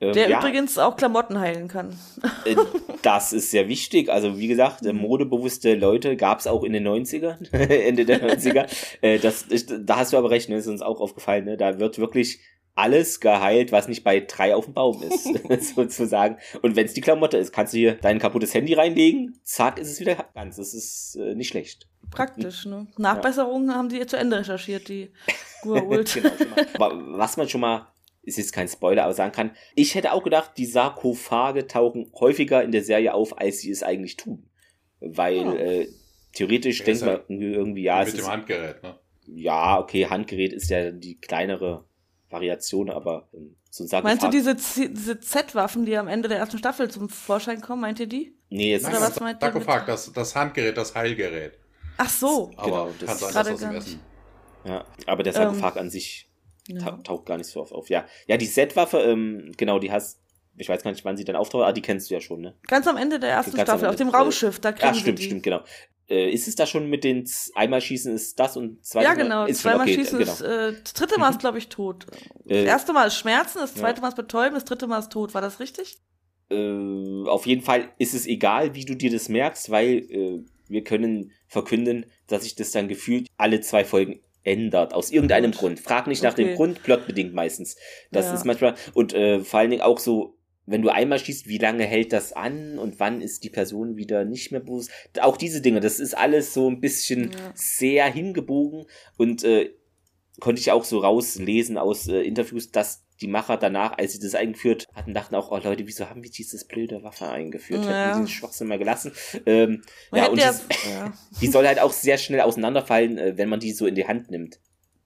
Ähm, der ja. übrigens auch Klamotten heilen kann. Äh, das ist sehr wichtig. Also wie gesagt, äh, modebewusste Leute gab es auch in den 90ern, Ende der 90er. Äh, das, da hast du aber recht, ne? ist uns auch aufgefallen. Ne? Da wird wirklich alles geheilt, was nicht bei drei auf dem Baum ist, sozusagen. Und wenn es die Klamotte ist, kannst du hier dein kaputtes Handy reinlegen, zack, ist es wieder ganz. Das ist äh, nicht schlecht. Praktisch, ne? Nachbesserungen ja. haben die zu Ende recherchiert, die Gua'uld. genau, aber was man schon mal, ist jetzt kein Spoiler, aber sagen kann, ich hätte auch gedacht, die Sarkophage tauchen häufiger in der Serie auf, als sie es eigentlich tun. Weil oh. äh, theoretisch ja, denkt man irgendwie, ja. Mit dem Handgerät, ne? Ja, okay, Handgerät ist ja die kleinere Variationen, aber ähm, so ein Sarkophag. Meinst du diese, Z- diese Z-Waffen, die am Ende der ersten Staffel zum Vorschein kommen? Meint ihr die? Nee, jetzt Nein, Oder was meint ihr Sarkophag, das, das Handgerät, das Heilgerät. Ach so. Aber Genau, das kann ist sein, das im gar Essen. ja, aber der Sarkophag an sich ta taucht gar nicht so oft auf. Ja, ja die Z-Waffe, ähm, genau, die hast, ich weiß gar nicht, wann sie dann auftaucht, ah, die kennst du ja schon, ne? Ganz am Ende der ersten Ganz Staffel, auf dem Raumschiff, da kriegen Ja, stimmt, sie die. stimmt, genau. Äh, ist es da schon mit den Z einmal schießen ist das und zweimal Ja, genau. ist schon Zweimal okay, schießen genau. ist, äh, das dritte Mal ist, glaube ich, tot. Das Äh, erste Mal ist Schmerzen, das zweite ja. Mal ist Betäuben, das dritte Mal ist tot. War das richtig? äh, auf jeden Fall ist es egal, wie du dir das merkst, weil äh, wir können verkünden, dass sich das dann gefühlt alle zwei Folgen ändert, aus irgendeinem Gut. Grund. Frag nicht nach Okay. dem Grund, plotbedingt meistens. Das Ja. ist manchmal, und äh, vor allen Dingen auch so, wenn du einmal schießt, wie lange hält das an und wann ist die Person wieder nicht mehr bewusst? Auch diese Dinge, das ist alles so ein bisschen Ja. sehr hingebogen und äh, konnte ich auch so rauslesen aus äh, Interviews, dass die Macher danach, als sie das eingeführt hatten, dachten auch, oh Leute, wieso haben wir dieses blöde Waffe eingeführt? Ja. Hätten wir diesen Schwachsinn mal gelassen. Ähm, ja, und ja, dies- ja, die soll halt auch sehr schnell auseinanderfallen, äh, wenn man die so in die Hand nimmt.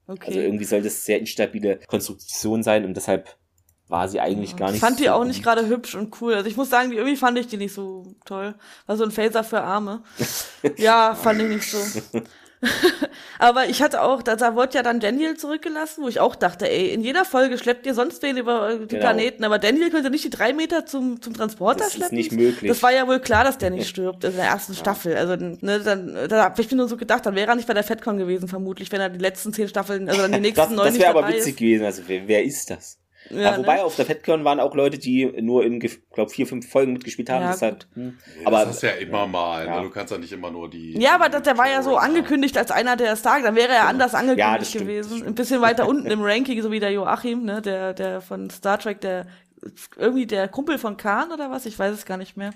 okay. Also irgendwie soll das sehr instabile Konstruktion sein und deshalb war sie eigentlich gar nicht Ich fand die so auch nicht gerade hübsch und cool. Also ich muss sagen, die, irgendwie fand ich die nicht so toll. War so ein Phaser für Arme. ja, fand ich nicht so. Aber ich hatte auch, da, da wurde ja dann Daniel zurückgelassen, wo ich auch dachte, ey, in jeder Folge schleppt ihr sonst wen über die Genau. Planeten, aber Daniel könnte nicht die drei Meter zum, zum Transporter Das ist schleppen. nicht möglich. Das war ja wohl klar, dass der nicht stirbt in der ersten Staffel. Also, ne, dann, da hab ich mir nur so gedacht, dann wäre er nicht bei der FedCon gewesen, vermutlich, wenn er die letzten zehn Staffeln, also dann die nächsten Das, neun das nicht wäre aber witzig ist. gewesen. Also wer, wer ist das? Ja, Ja, wobei ne? auf der FedCon waren auch Leute, die nur in, glaube vier, fünf Folgen mitgespielt haben. Ja, deshalb, hm. Aber aber das ist ja immer mal. Ja. Ne? Du kannst ja nicht immer nur die. Ja, aber das, der war ja so angekündigt als einer der Stark, dann wäre er anders angekündigt gewesen. Ein bisschen weiter unten im Ranking, so wie der Joachim, ne, der, der von Star Trek, der irgendwie der Kumpel von Khan oder was, ich weiß es gar nicht mehr.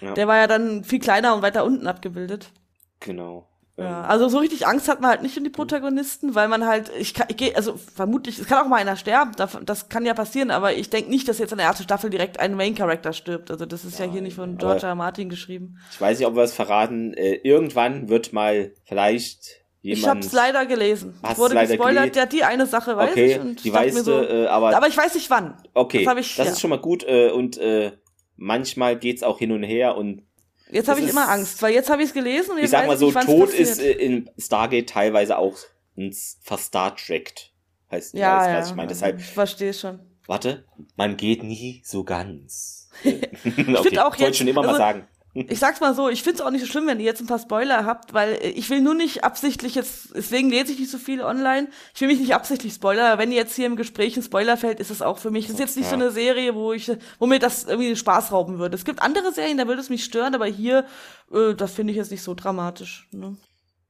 Ja. Der war ja dann viel kleiner und weiter unten abgebildet. genau. Ja, Ähm, also so richtig Angst hat man halt nicht um die Protagonisten, weil man halt, ich kann, ich gehe, also vermutlich, es kann auch mal einer sterben, das, das kann ja passieren, aber ich denke nicht, dass jetzt in der ersten Staffel direkt ein Main-Character stirbt. Also das ist ja hier nicht von George R. Martin geschrieben. ich weiß nicht, ob wir es verraten. Äh, irgendwann wird mal vielleicht jemand. Ich hab's leider gelesen. Hast Ich wurde leider gespoilert, ja, die eine Sache weiß okay, ich und die weißt mir du, so, äh, aber, aber ich weiß nicht wann. okay, das ich- ja. ist schon mal gut äh, und äh, manchmal geht's auch hin und her und Jetzt habe ich immer Angst, weil jetzt habe ich es gelesen und jetzt ich sag mal so, nicht, Tod ist äh, in Stargate teilweise auch ins verstartrackt. Heißt ja, weiß, ja, was ich meine. Deshalb, ich verstehe schon. warte, man geht nie so ganz. okay, auch wollte jetzt- schon immer also- mal sagen. Ich sag's mal so, ich find's auch nicht so schlimm, wenn ihr jetzt ein paar Spoiler habt, weil äh, ich will nur nicht absichtlich jetzt, deswegen lese ich nicht so viel online, ich will mich nicht absichtlich spoilern, aber wenn jetzt hier im Gespräch ein Spoiler fällt, ist es auch für mich, das ist jetzt nicht so Ja. eine Serie, wo ich, wo mir das irgendwie Spaß rauben würde. Es gibt andere Serien, da würde es mich stören, aber hier, äh, das finde ich jetzt nicht so dramatisch. Ne?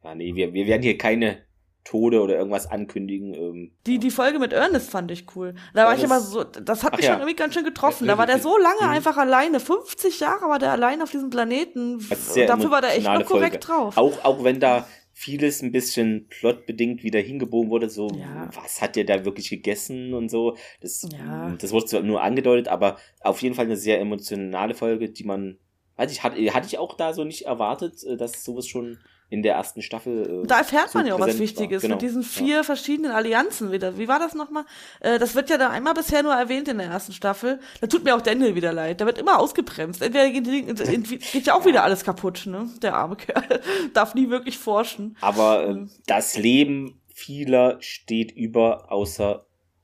Ja, nee, wir, wir werden hier keine Tode oder irgendwas ankündigen. Ähm, Die, die Folge mit Ernest fand ich cool. Da war ich aber Ernest- so, das hat mich ja. schon irgendwie ganz schön getroffen. Ja, Da war der so lange Mhm. einfach alleine. 50 Jahre war der allein auf diesem Planeten. Dafür war der echt noch korrekt Folge. drauf. Auch, auch wenn da vieles ein bisschen plotbedingt wieder hingebogen wurde, so, Ja. was hat der da wirklich gegessen und so. Das, Ja. das wurde zwar nur angedeutet, aber auf jeden Fall eine sehr emotionale Folge, die man, weiß ich, hatte, hatte ich auch da so nicht erwartet, äh, dass sowas schon in der ersten Staffel. Äh, Da erfährt so man ja auch was. Wichtiges Genau. mit diesen vier verschiedenen Allianzen wieder. Wie war das nochmal? Äh, das wird ja da einmal bisher nur erwähnt in der ersten Staffel. Da tut mir auch Daniel wieder leid. Da wird immer ausgebremst. Entweder geht, geht ja auch wieder alles kaputt, ne? Der arme Kerl. Darf nie wirklich forschen. Aber äh, Mhm. das Leben vieler steht über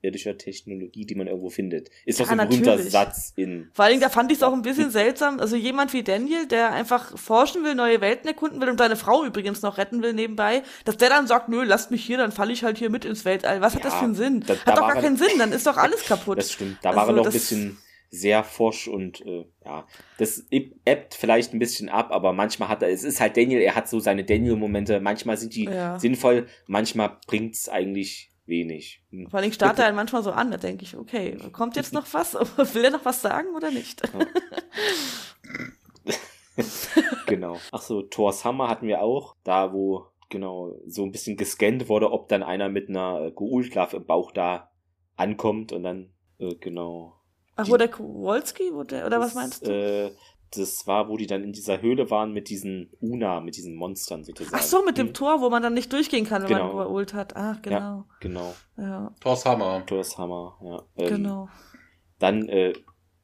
außerirdischer Technologie, die man irgendwo findet. Ist doch Ja, so ein berühmter. Satz in. Vor allen Dingen, da fand ich es auch ein bisschen seltsam. Also jemand wie Daniel, der einfach forschen will, neue Welten erkunden will und seine Frau übrigens noch retten will nebenbei, dass der dann sagt, nö, lasst mich hier, dann falle ich halt hier mit ins Weltall. Was hat Ja, das für einen Sinn? da- da hat doch war gar keinen Sinn, dann ist doch alles kaputt. Das stimmt. Da war Also er noch ein das- bisschen sehr forsch und äh, ja, das ebbt vielleicht ein bisschen ab, aber manchmal hat er, es ist halt Daniel, er hat so seine Daniel-Momente, manchmal sind die Ja. sinnvoll, manchmal bringt's eigentlich wenig. Hm. Vor allem startet er einen manchmal so an, da denke ich, okay, kommt jetzt noch was? Will er noch was sagen oder nicht? Genau. Ach so, Thor's Hammer hatten wir auch, da wo genau so ein bisschen gescannt wurde, ob dann einer mit einer äh, Geulklav im Bauch da ankommt und dann äh, genau. Ach, wo der Kowalski, wo der, oder was Das, meinst du? Äh, das war, wo die dann in dieser Höhle waren mit diesen Una, mit diesen Monstern sozusagen. Ach so, mit dem Hm? Tor, wo man dann nicht durchgehen kann, wenn Genau. man überholt hat. Ach, genau. Genau, Ja, Thor's Hammer. Thor's Hammer, ja. Ähm, genau. Dann äh,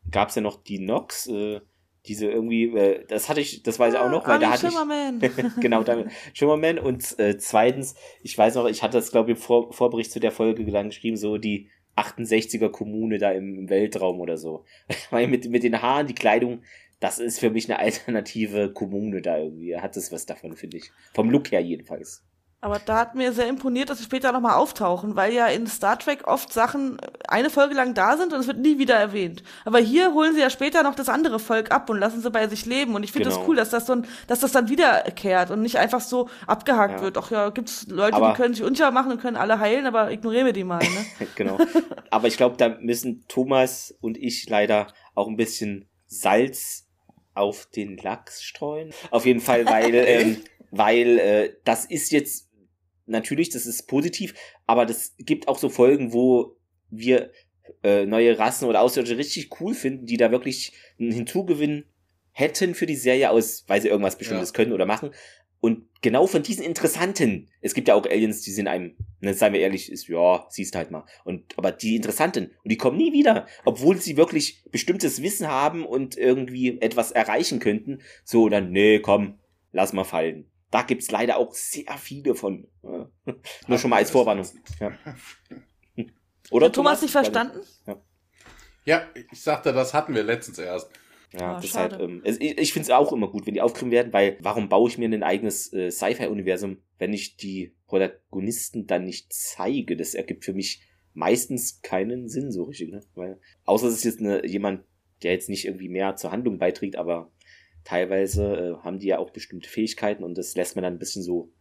gab es ja noch die Nox, äh, diese irgendwie, äh, das hatte ich, das weiß ich auch noch, weil Armin da hatte ich, Schimmerman. genau, damit Schimmerman und äh, zweitens, ich weiß noch, ich hatte das glaube ich im Vor Vorbericht zu der Folge geschrieben, so die 68er Kommune da im, im Weltraum oder so. Weil mit, mit den Haaren, die Kleidung, das ist für mich eine alternative Kommune da irgendwie. Hat es was davon, finde ich. Vom Look her jedenfalls. Aber da hat mir sehr imponiert, dass sie später nochmal auftauchen, weil ja in Star Trek oft Sachen eine Folge lang da sind und es wird nie wieder erwähnt. Aber hier holen sie ja später noch das andere Volk ab und lassen sie bei sich leben. Und ich finde Genau. das cool, dass das so ein, dass das dann wiederkehrt und nicht einfach so abgehakt Ja. wird. Ach ja, gibt's Leute, Aber- die können sich unsicher machen und können alle heilen, aber ignorieren wir die mal, ne? genau. Aber ich glaube, da müssen Thomas und ich leider auch ein bisschen Salz auf den Lachs streuen. Auf jeden Fall, weil, ähm, weil äh, das ist jetzt natürlich, das ist positiv, aber das gibt auch so Folgen, wo wir äh, neue Rassen oder Außerirdische richtig cool finden, die da wirklich einen Hinzugewinn hätten für die Serie aus, weil sie irgendwas Bestimmtes Ja. können oder machen. Und genau von diesen interessanten, es gibt ja auch Aliens, die sind einem, ne, seien wir ehrlich, ist, ja, siehst halt mal. Und, aber die interessanten, und die kommen nie wieder, obwohl sie wirklich bestimmtes Wissen haben und irgendwie etwas erreichen könnten. So, dann, nee, komm, lass mal fallen. Da gibt's leider auch sehr viele von. Ja. Nur schon mal als Vorwarnung. Ja. Oder Hat Thomas nicht verstanden? Ja, ich sagte, das hatten wir letztens erst. Ja, Ah, deshalb, ähm, ich, ich finde es auch immer gut, wenn die aufgegriffen werden, weil warum baue ich mir ein eigenes äh, Sci-Fi-Universum, wenn ich die Protagonisten dann nicht zeige? Das ergibt für mich meistens keinen Sinn so richtig, ne? Weil, außer es ist jetzt eine, jemand, der jetzt nicht irgendwie mehr zur Handlung beiträgt, aber teilweise äh, haben die ja auch bestimmte Fähigkeiten und das lässt man dann ein bisschen so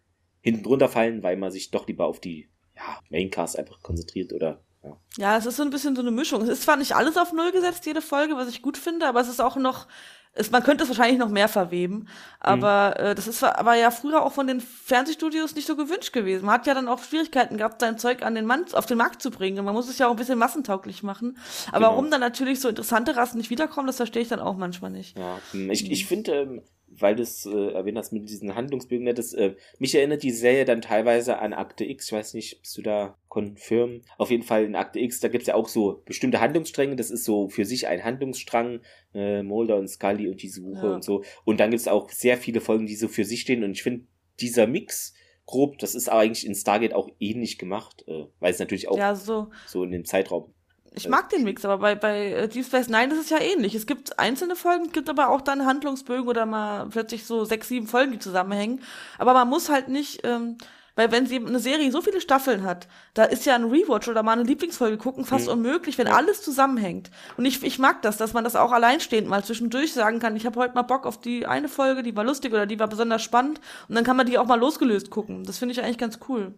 hinten drunter fallen, weil man sich doch lieber auf die ja, Maincast einfach konzentriert oder ja. Ja, es ist so ein bisschen so eine Mischung. Es ist zwar nicht alles auf Null gesetzt, jede Folge, was ich gut finde, aber es ist auch noch, es, man könnte es wahrscheinlich noch mehr verweben. Aber äh, das ist aber ja früher auch von den Fernsehstudios nicht so gewünscht gewesen. Man hat ja dann auch Schwierigkeiten gehabt, sein Zeug an den Mann, auf den Markt zu bringen. Und man muss es ja auch ein bisschen massentauglich machen. Aber Genau. warum dann natürlich so interessante Rassen nicht wiederkommen, das verstehe ich dann auch manchmal nicht. Ja, hm, ich, ich finde, ähm, weil du es äh, erwähnt hast mit diesen Handlungsbögen, ne, das, äh, mich erinnert die Serie dann teilweise an Akte X. Ich weiß nicht, bist du da confirm? Auf jeden Fall in Akte X, da gibt's ja auch so bestimmte Handlungsstränge. Das ist so für sich ein Handlungsstrang, äh, Mulder und Scully und die Suche Ja. und so. Und dann gibt's auch sehr viele Folgen, die so für sich stehen. Und ich finde, dieser Mix grob, das ist aber eigentlich in Stargate auch ähnlich gemacht, äh, weil es natürlich auch Ja, so. so in dem Zeitraum. Ich mag den Mix, aber bei, bei äh, Deep Space Nine ist es ja ähnlich. Es gibt einzelne Folgen, es gibt aber auch dann Handlungsbögen oder mal plötzlich so sechs, sieben Folgen, die zusammenhängen. Aber man muss halt nicht, ähm, weil wenn sie eine Serie so viele Staffeln hat, da ist ja ein Rewatch oder mal eine Lieblingsfolge gucken fast Mhm. unmöglich, wenn alles zusammenhängt. Und ich, ich mag das, dass man das auch alleinstehend mal zwischendurch sagen kann, ich habe heute mal Bock auf die eine Folge, die war lustig oder die war besonders spannend und dann kann man die auch mal losgelöst gucken. Das finde ich eigentlich ganz cool.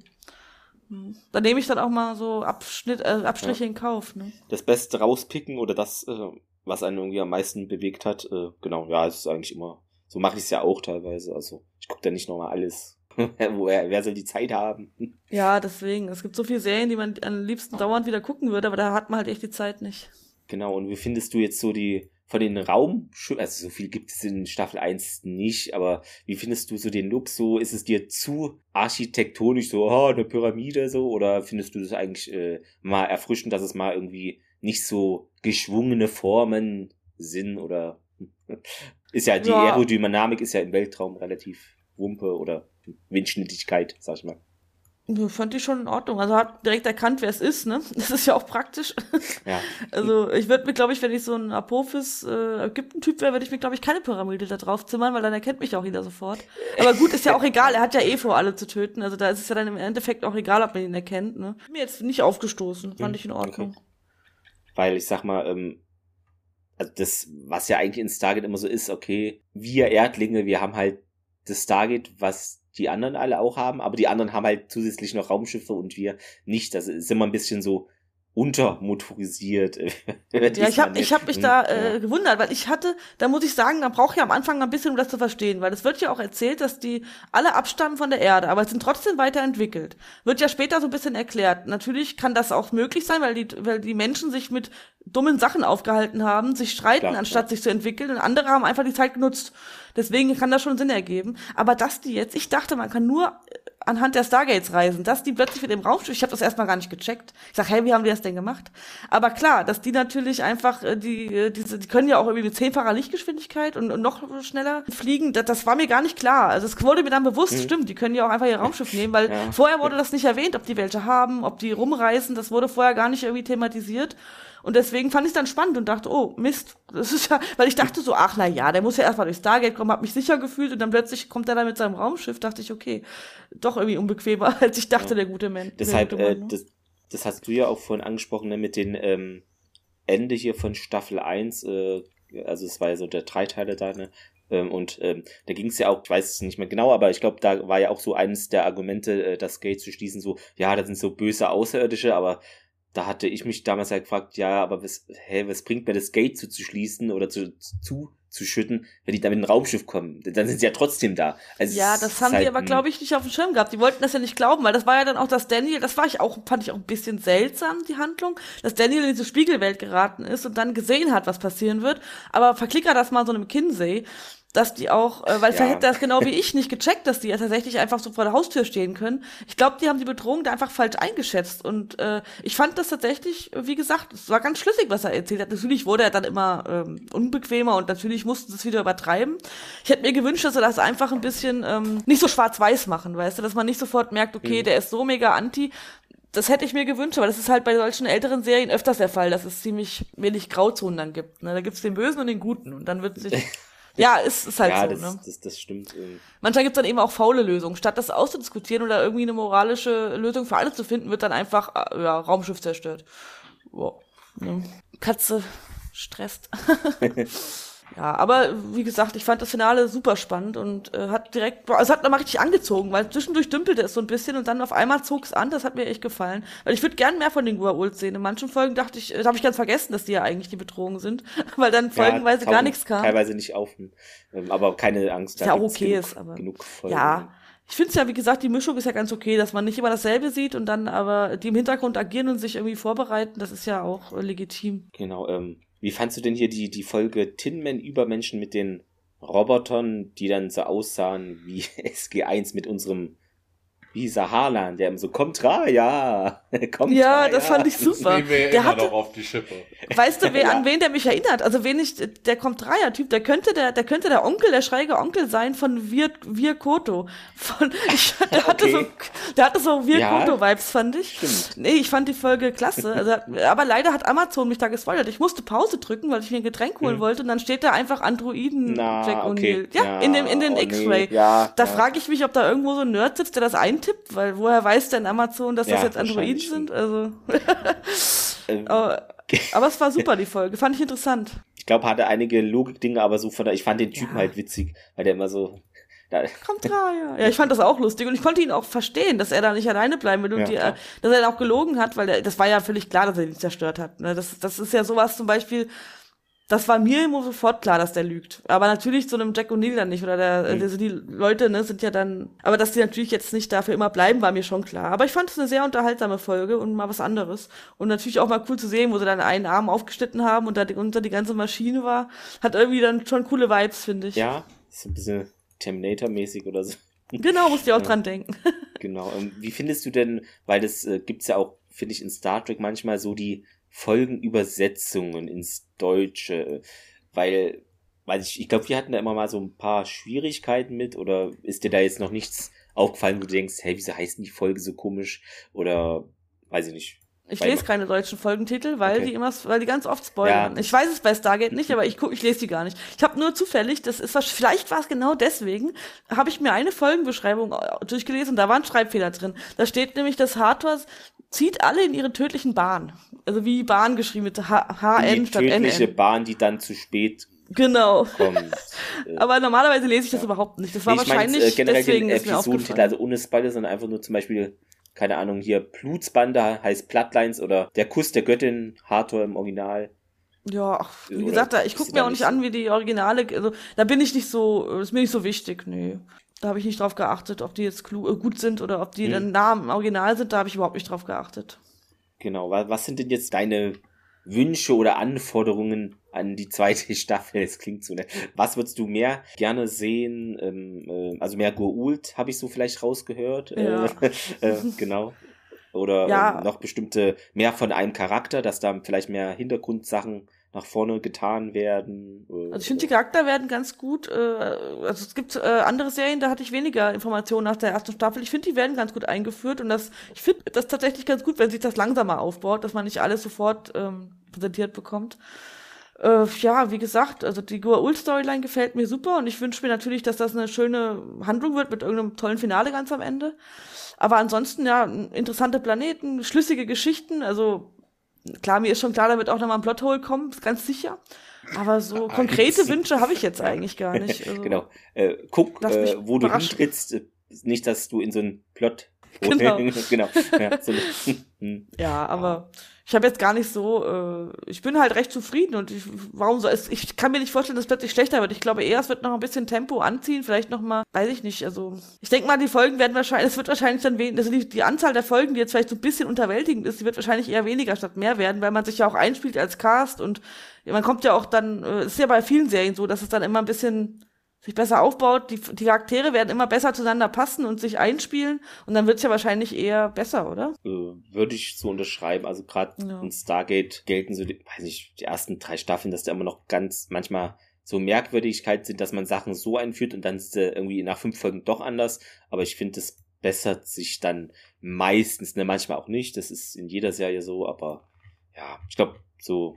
Da nehme ich dann auch mal so Abschnitt, äh, Abstriche in Kauf. Ne? das Beste rauspicken oder das, äh, was einen irgendwie am meisten bewegt hat. Äh, genau, ja, es ist eigentlich immer. So mache ich es ja auch teilweise. Also ich gucke da nicht nochmal alles. Woher, wer soll die Zeit haben? Ja, deswegen. Es gibt so viele Serien, die man am liebsten dauernd wieder gucken würde, aber da hat man halt echt die Zeit nicht. Genau, und wie findest du jetzt so die von den Raumschiffen, also so viel gibt es in Staffel 1 nicht, aber wie findest du so den Look so? Ist es dir zu architektonisch, so, oh, eine Pyramide so? Oder findest du das eigentlich äh, mal erfrischend, dass es mal irgendwie nicht so geschwungene Formen sind oder ist ja die Ja. Aerodynamik ist ja im Weltraum relativ Wumpe oder Windschnittigkeit, sag ich mal. Fand ich schon in Ordnung. Also hat direkt erkannt, wer es ist, ne? Das ist ja auch praktisch. Ja. Also ich würde mir, glaube ich, wenn ich so ein Apophis äh, Ägypten-Typ wäre, würde ich mir, glaube ich, keine Pyramide da drauf zimmern, weil dann erkennt mich auch jeder sofort. Aber gut, ist ja auch egal. Er hat ja eh vor, alle zu töten. Also da ist es ja dann im Endeffekt auch egal, ob man ihn erkennt. Ne? Mir jetzt nicht aufgestoßen. Fand Hm, ich in Ordnung. Weil ich sag mal, ähm, also das, was ja eigentlich in Stargate immer so ist, okay, wir Erdlinge, wir haben halt das Stargate, was die anderen alle auch haben, aber die anderen haben halt zusätzlich noch Raumschiffe und wir nicht. Das ist immer ein bisschen so untermotorisiert. ja, ich habe ich hab mich da äh, gewundert, weil ich hatte, da muss ich sagen, da brauche ich am Anfang ein bisschen, um das zu verstehen, weil es wird ja auch erzählt, dass die alle abstammen von der Erde, aber sind trotzdem weiterentwickelt. Wird ja später so ein bisschen erklärt. Natürlich kann das auch möglich sein, weil die, weil die Menschen sich mit dummen Sachen aufgehalten haben, sich streiten, Klar, anstatt ja. sich zu entwickeln und andere haben einfach die Zeit genutzt. Deswegen kann das schon Sinn ergeben. Aber dass die jetzt, ich dachte, man kann nur anhand der Stargates reisen, dass die plötzlich mit dem Raumschiff, ich habe das erstmal gar nicht gecheckt. Ich sag, hey, wie haben die das denn gemacht? Aber klar, dass die natürlich einfach äh, die äh, diese die können ja auch irgendwie mit zehnfacher Lichtgeschwindigkeit und, und noch schneller fliegen. Das, das war mir gar nicht klar. Also es wurde mir dann bewusst, mhm. stimmt, die können ja auch einfach ihr Raumschiff nehmen, weil ja. vorher wurde das nicht erwähnt, ob die welche haben, ob die rumreisen, das wurde vorher gar nicht irgendwie thematisiert. Und deswegen fand ich es dann spannend und dachte, oh, Mist, das ist ja, weil ich dachte so, ach na ja, der muss ja erstmal durch Stargate kommen, hab mich sicher gefühlt und dann plötzlich kommt er da mit seinem Raumschiff, dachte ich, okay, doch irgendwie unbequemer, als ich dachte, ja. der gute Mensch. Deshalb, gute Mann, äh, ne? das, das hast du ja auch vorhin angesprochen, ne, mit den ähm, Ende hier von Staffel 1, äh, also es war ja so der Dreiteile da, ne? Ähm, und ähm, da ging es ja auch, ich weiß es nicht mehr genau, aber ich glaube, da war ja auch so eines der Argumente, äh, das Gate zu schließen, so, ja, das sind so böse Außerirdische, aber da hatte ich mich damals halt gefragt, ja, aber was, hä, was bringt mir das Gate zuzuschließen oder zu, zu, zu schütten, wenn die da mit einem Raumschiff kommen? Dann sind sie ja trotzdem da. Also ja, das haben halt die aber, glaube ich, nicht auf dem Schirm gehabt. Die wollten das ja nicht glauben, weil das war ja dann auch das Daniel, das war ich auch, fand ich auch ein bisschen seltsam, die Handlung, dass Daniel in diese Spiegelwelt geraten ist und dann gesehen hat, was passieren wird. Aber verklicker das mal so einem Kinsey dass die auch, äh, weil ja. hätte das genau wie ich nicht gecheckt, dass die ja tatsächlich einfach so vor der Haustür stehen können. Ich glaube, die haben die Bedrohung da einfach falsch eingeschätzt. Und äh, ich fand das tatsächlich, wie gesagt, es war ganz schlüssig, was er erzählt hat. Natürlich wurde er dann immer ähm, unbequemer und natürlich mussten sie es wieder übertreiben. Ich hätte mir gewünscht, dass sie das einfach ein bisschen ähm, nicht so schwarz-weiß machen, weißt du, dass man nicht sofort merkt, okay, mhm. der ist so mega anti, das hätte ich mir gewünscht, aber das ist halt bei solchen älteren Serien öfters der Fall, dass es ziemlich wenig Grauzonen dann gibt. Ne? Da gibt's den Bösen und den Guten und dann wird sich Ja, ist, ist halt ja, so. Das, ne? das, das stimmt. Manchmal gibt's dann eben auch faule Lösungen. Statt das auszudiskutieren oder irgendwie eine moralische Lösung für alle zu finden, wird dann einfach äh, ja, Raumschiff zerstört. Wow. Ne? Katze stresst. Ja, aber wie gesagt, ich fand das Finale super spannend und äh, hat direkt, es hat nochmal richtig angezogen, weil zwischendurch dümpelte es so ein bisschen und dann auf einmal zog es an, das hat mir echt gefallen. Weil ich würde gern mehr von den Gua'uld sehen. In manchen Folgen dachte ich, äh, habe ich ganz vergessen, dass die ja eigentlich die Bedrohung sind, weil dann folgenweise ja, gar nichts kam. Teilweise nicht auf, ähm, aber keine Angst. Da ja, auch okay genug, ist, aber. Genug Folgen. Ja. Ich finde es ja, wie gesagt, die Mischung ist ja ganz okay, dass man nicht immer dasselbe sieht und dann aber die im Hintergrund agieren und sich irgendwie vorbereiten, das ist ja auch äh, legitim. Genau, ähm, wie fandst du denn hier die, die Folge Tin Man Übermenschen mit den Robotern, die dann so aussahen wie SG1 mit unserem wie hieß er Haaland, der so, kommt rein, ja, kommt Ja, das fand ich super. Das wir der hatte, auf die Schippe. Weißt du, wer, ja. an wen der mich erinnert? Also wen ich, der kommt Dreier-Typ, der könnte der, der könnte der Onkel, der schräge Onkel sein von Wir, Wir Koto. Von, ich, der hatte okay. so, der hatte so Wir ja, Koto-Vibes, fand ich. Stimmt. Nee, ich fand die Folge klasse. Also, aber leider hat Amazon mich da gespoilert. Ich musste Pause drücken, weil ich mir ein Getränk holen hm. wollte und dann steht da einfach Androiden Na, Jack okay. O'Neill. Ja, ja, in dem, in den oh, X-Ray. Nee. Ja, da frage ich mich, ob da irgendwo so ein Nerd sitzt, der das ein eintippt, weil woher weiß denn Amazon, dass ja, das jetzt Androiden sind? Also. ähm, aber, aber, es war super, die Folge. Fand ich interessant. Ich glaube, hatte einige Logik-Dinge, aber so von der, ich fand den Typen ja. halt witzig, weil der immer so. Da Kommt rein, ja. Ja, ich fand das auch lustig und ich konnte ihn auch verstehen, dass er da nicht alleine bleiben will und ja, die, dass er auch gelogen hat, weil der, das war ja völlig klar, dass er ihn zerstört hat. Ne? Das, das ist ja sowas zum Beispiel, das war mir immer sofort klar, dass der lügt. Aber natürlich zu einem Jack O'Neill dann nicht. Oder der, mhm. also die Leute, ne, sind ja dann. Aber dass die natürlich jetzt nicht dafür immer bleiben, war mir schon klar. Aber ich fand es eine sehr unterhaltsame Folge und mal was anderes. Und natürlich auch mal cool zu sehen, wo sie dann einen Arm aufgeschnitten haben und da die, unter die ganze Maschine war. Hat irgendwie dann schon coole Vibes, finde ich. Ja, ist ein bisschen Terminator-mäßig oder so. Genau, musst du auch ja. dran denken. Genau. Wie findest du denn, weil das äh, gibt's ja auch, finde ich, in Star Trek manchmal so die Folgenübersetzungen ins Deutsche, weil, weiß ich, ich glaube, wir hatten da immer mal so ein paar Schwierigkeiten mit oder ist dir da jetzt noch nichts aufgefallen, wo du denkst, hey, wieso heißt denn die Folge so komisch oder weiß ich nicht. Ich lese keine deutschen Folgentitel, weil okay. die immer, weil die ganz oft spoilern. Ja. Ich weiß es bei Stargate nicht, aber ich guck, ich lese die gar nicht. Ich habe nur zufällig, das ist was, vielleicht war es genau deswegen, habe ich mir eine Folgenbeschreibung durchgelesen, da war ein Schreibfehler drin. Da steht nämlich, dass Hathors zieht alle in ihre tödlichen Bahn. Also wie Bahn geschrieben mit HN statt NN. Die tödliche Bahn, die dann zu spät Genau. Aber normalerweise lese ich das ja. überhaupt nicht. Das war nee, wahrscheinlich mein, äh, generell deswegen den Episodentitel, also ohne Spoiler, sondern einfach nur zum Beispiel keine Ahnung, hier Blutsbande heißt Bloodlines oder Der Kuss der Göttin, Hathor im Original. Ja, wie gesagt, ich gucke mir auch nicht an, wie die Originale, also da bin ich nicht so, ist mir nicht so wichtig, nee. Da habe ich nicht drauf geachtet, ob die jetzt klug, äh, gut sind oder ob die hm. dann nah im Original sind, da habe ich überhaupt nicht drauf geachtet. Genau, was sind denn jetzt deine Wünsche oder Anforderungen an die zweite Staffel? Es klingt so, ne? Was würdest du mehr gerne sehen? Ähm, äh, also mehr Goult, habe ich so vielleicht rausgehört. Äh, ja. Äh, genau. Oder ja. ähm, noch bestimmte, mehr von einem Charakter, dass da vielleicht mehr Hintergrundsachen nach vorne getan werden. Also ich finde, die Charakter werden ganz gut. Äh, also es gibt äh, andere Serien, da hatte ich weniger Informationen nach der ersten Staffel. Ich finde, die werden ganz gut eingeführt und das, ich finde das tatsächlich ganz gut, wenn sich das langsamer aufbaut, dass man nicht alles sofort ähm, präsentiert bekommt. Äh, ja, wie gesagt, also die Goa'uld-Storyline gefällt mir super und ich wünsche mir natürlich, dass das eine schöne Handlung wird mit irgendeinem tollen Finale ganz am Ende. Aber ansonsten, ja, interessante Planeten, schlüssige Geschichten, also Klar, mir ist schon klar, da wird auch nochmal ein Plothole kommen, ganz sicher. Aber so konkrete Wünsche habe ich jetzt eigentlich gar nicht. Also, genau. Äh, guck, äh, wo du hintrittst. Nicht, dass du in so einen Plot. Genau. genau. Ja, so, hm. ja, aber ich habe jetzt gar nicht so, äh, ich bin halt recht zufrieden und ich, warum so, es, ich kann mir nicht vorstellen, dass es plötzlich schlechter wird. Ich glaube eher, es wird noch ein bisschen Tempo anziehen, vielleicht noch mal, weiß ich nicht, also ich denke mal, die Folgen werden wahrscheinlich, es wird wahrscheinlich dann weniger, also die, die Anzahl der Folgen, die jetzt vielleicht so ein bisschen unterwältigend ist, die wird wahrscheinlich eher weniger statt mehr werden, weil man sich ja auch einspielt als Cast und man kommt ja auch dann, äh, ist ja bei vielen Serien so, dass es dann immer ein bisschen sich besser aufbaut, die, die Charaktere werden immer besser zueinander passen und sich einspielen und dann wird's ja wahrscheinlich eher besser, oder? Äh, würde ich so unterschreiben. Also gerade ja. in Stargate gelten so, die, weiß nicht, die ersten drei Staffeln, dass da immer noch ganz manchmal so Merkwürdigkeit sind, dass man Sachen so einführt und dann ist er irgendwie nach fünf Folgen doch anders. Aber ich finde, es bessert sich dann meistens, ne, manchmal auch nicht. Das ist in jeder Serie so, aber ja, ich glaube, so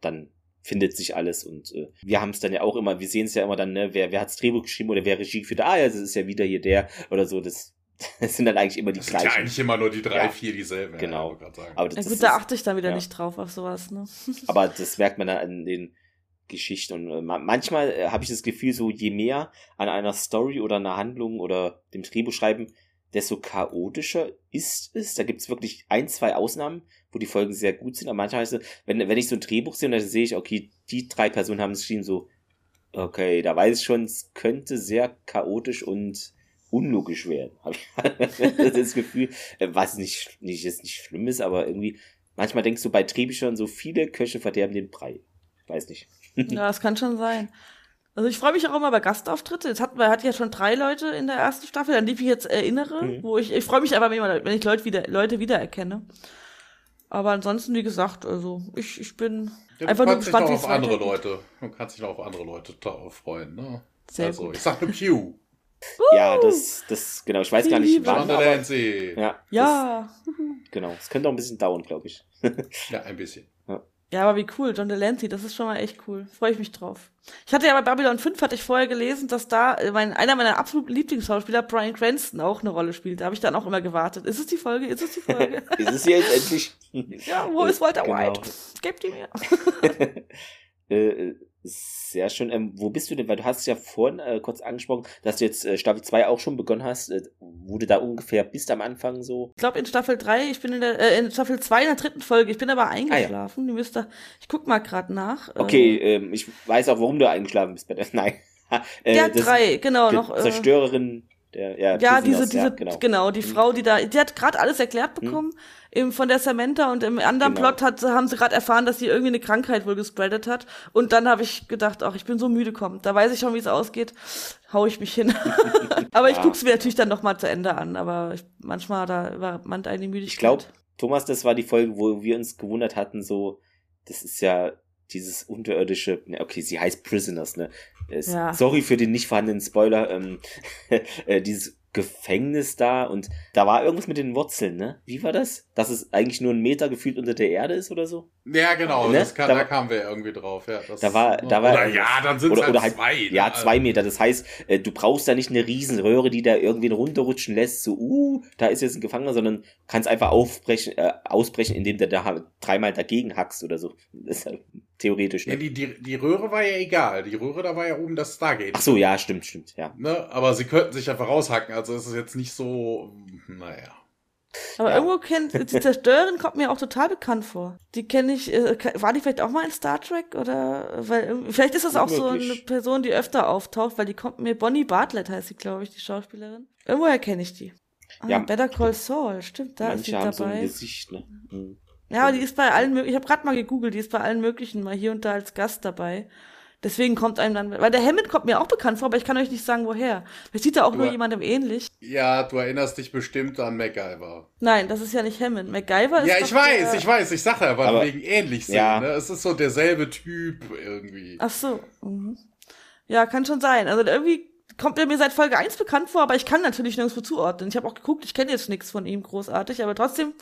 dann findet sich alles und äh, wir haben es dann ja auch immer, wir sehen es ja immer dann, ne, wer, wer hat's Drehbuch geschrieben oder wer Regie geführt, ah ja, das ist ja wieder hier der oder so, das, das sind dann eigentlich immer die das gleichen. Sind ja eigentlich immer nur die drei, ja. vier dieselben. Genau. Ja, aber das, ja, gut, da achte ich dann wieder ja. nicht drauf auf sowas, ne? aber das merkt man dann an den Geschichten und äh, manchmal äh, habe ich das Gefühl, so je mehr an einer Story oder einer Handlung oder dem Drehbuch schreiben, desto chaotischer ist es. Da gibt es wirklich ein, zwei Ausnahmen, wo die Folgen sehr gut sind. Aber manchmal, wenn, wenn ich so ein Drehbuch sehe, dann sehe ich, okay, die drei Personen haben es geschrieben, so, okay, da weiß ich schon, es könnte sehr chaotisch und unlogisch werden. Habe ich das Gefühl, was nicht, nicht, ist nicht schlimm ist, aber irgendwie, manchmal denkst du bei Drehbüchern so viele Köche verderben den Brei. Weiß nicht. ja, das kann schon sein. Also ich freue mich auch immer bei Gastauftritte. Jetzt hatten wir hatten ja schon drei Leute in der ersten Staffel, an die ich jetzt erinnere, mhm. wo ich ich freue mich aber immer, wenn ich Leute wieder Leute wiedererkenne. Aber ansonsten, wie gesagt, also ich, ich bin ja, einfach nur gespannt, wie es auf andere Leute. Du kannst dich auch auf andere Leute darauf freuen, ne? Sehr also, gut. ich sag nur Q. ja, das, das, genau, ich weiß gar nicht wann. Aber, ja. Ja. Das, genau, es könnte auch ein bisschen dauern, glaube ich. ja, ein bisschen. Ja, aber wie cool, John Delancey, das ist schon mal echt cool. Freue ich mich drauf. Ich hatte ja bei Babylon 5 hatte ich vorher gelesen, dass da äh, mein, einer meiner absoluten Lieblingsschauspieler, Brian Cranston, auch eine Rolle spielt. Da habe ich dann auch immer gewartet. Ist es die Folge? Ist es die Folge? ist es jetzt endlich? ja, wo ist Walter genau. White? Gebt ihn mir. äh, sehr schön. Ähm, wo bist du denn? Weil du hast es ja vorhin äh, kurz angesprochen, dass du jetzt äh, Staffel 2 auch schon begonnen hast. Äh, wo du da ungefähr bist am Anfang so? Ich glaube in Staffel 3, ich bin in der äh, in Staffel 2 in der dritten Folge. Ich bin aber eingeschlafen. Ah, ja. müsste, ich guck mal gerade nach. Okay, äh, ähm, ich weiß auch, warum du eingeschlafen bist bei der. Nein. äh, ja, drei, genau, noch. Äh, Zerstörerin der, ja, ja diese, diese, ja, genau. genau. die mhm. Frau, die da, die hat gerade alles erklärt mhm. bekommen, eben von der Samantha und im anderen genau. Plot hat, haben sie gerade erfahren, dass sie irgendwie eine Krankheit wohl gespreadet hat. Und dann habe ich gedacht, ach, ich bin so müde, komm, da weiß ich schon, wie es ausgeht, hau ich mich hin. aber ich ja. guck's mir natürlich dann nochmal zu Ende an, aber ich, manchmal da übermannt eine Müdigkeit. Ich glaube, Thomas, das war die Folge, wo wir uns gewundert hatten, so, das ist ja dieses unterirdische, ne, okay, sie heißt Prisoners, ne? Ja. Sorry für den nicht vorhandenen Spoiler, ähm, äh, dieses Gefängnis da und da war irgendwas mit den Wurzeln, ne? Wie war das? Dass es eigentlich nur ein Meter gefühlt unter der Erde ist oder so? Ja, genau, ne? kann, da, da, kamen wir irgendwie drauf, ja. Das, da war, da war, oder ja, dann sind es halt, halt zwei. Ja, ne? zwei Meter. Das heißt, äh, du brauchst da nicht eine Riesenröhre, die da irgendwie runterrutschen lässt, so, uh, da ist jetzt ein Gefangener, sondern kannst einfach aufbrechen, äh, ausbrechen, indem du da dreimal dagegen hackst oder so. Das ist halt theoretisch. Ne? Ja, die, die, die Röhre war ja egal. Die Röhre, da war ja oben das Stargate. Ach so, ja, stimmt, stimmt, ja. Ne? Aber sie könnten sich einfach raushacken, also ist es jetzt nicht so, naja. Aber ja. irgendwo kennt, die Zerstörerin kommt mir auch total bekannt vor. Die kenne ich, äh, war die vielleicht auch mal in Star Trek oder, weil, vielleicht ist das auch Unmöglich. so eine Person, die öfter auftaucht, weil die kommt mir, Bonnie Bartlett heißt sie, glaube ich, die Schauspielerin. Irgendwoher kenne ich die. Ah, ja. Better Call Saul, stimmt, da ist sie dabei. So ein Gesicht, ne? Hm. Ja, aber die ist bei allen möglichen, ich habe gerade mal gegoogelt, die ist bei allen möglichen mal hier und da als Gast dabei. Deswegen kommt einem dann, weil der Hammond kommt mir auch bekannt vor, aber ich kann euch nicht sagen, woher. Vielleicht sieht er auch du, nur jemandem ähnlich. Ja, du erinnerst dich bestimmt an MacGyver. Nein, das ist ja nicht Hammond. MacGyver ist. Ja, ich weiß, der... ich weiß, ich sage aber, aber wegen ähnlich sind, ja. ne? Es ist so derselbe Typ irgendwie. Ach so. Mhm. Ja, kann schon sein. Also irgendwie kommt er mir seit Folge 1 bekannt vor, aber ich kann natürlich nirgendwo zuordnen. Ich habe auch geguckt, ich kenne jetzt nichts von ihm großartig, aber trotzdem,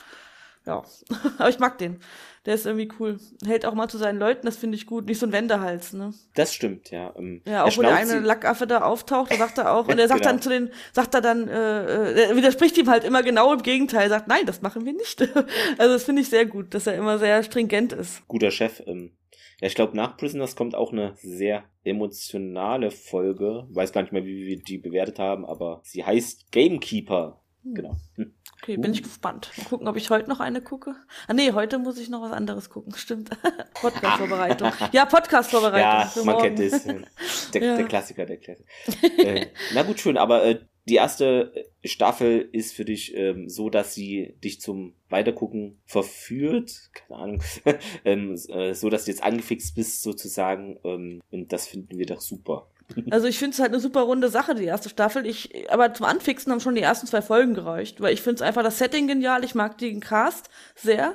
ja. aber ich mag den. Der ist irgendwie cool. Hält auch mal zu seinen Leuten, das finde ich gut. Nicht so ein Wendehals, ne? Das stimmt, ja. Ähm, ja, auch wo der eine Lackaffe da auftaucht, da sagt er auch, und er sagt genau. dann zu den, sagt er dann, äh, äh, er widerspricht ihm halt immer genau im Gegenteil, sagt, nein, das machen wir nicht. also das finde ich sehr gut, dass er immer sehr stringent ist. Guter Chef. Ähm, ja, ich glaube, nach Prisoners kommt auch eine sehr emotionale Folge. Weiß gar nicht mehr, wie wir die bewertet haben, aber sie heißt Gamekeeper. Hm. Genau. Hm. Okay, bin uh. ich gespannt. Mal gucken, ob ich heute noch eine gucke. Ah nee, heute muss ich noch was anderes gucken. Stimmt. Podcast-Vorbereitung. ja, Podcast-Vorbereitung. Ja, man kennt es. Der, ja. der Klassiker, der Klassiker. äh, na gut, schön, aber äh, die erste Staffel ist für dich ähm, so, dass sie dich zum Weitergucken verführt, keine Ahnung, ähm, äh, so dass du jetzt angefixt bist sozusagen ähm, und das finden wir doch super. Also ich finde es halt eine super runde Sache, die erste Staffel. Ich, aber zum Anfixen haben schon die ersten zwei Folgen gereicht, weil ich finde es einfach das Setting genial. Ich mag den Cast sehr.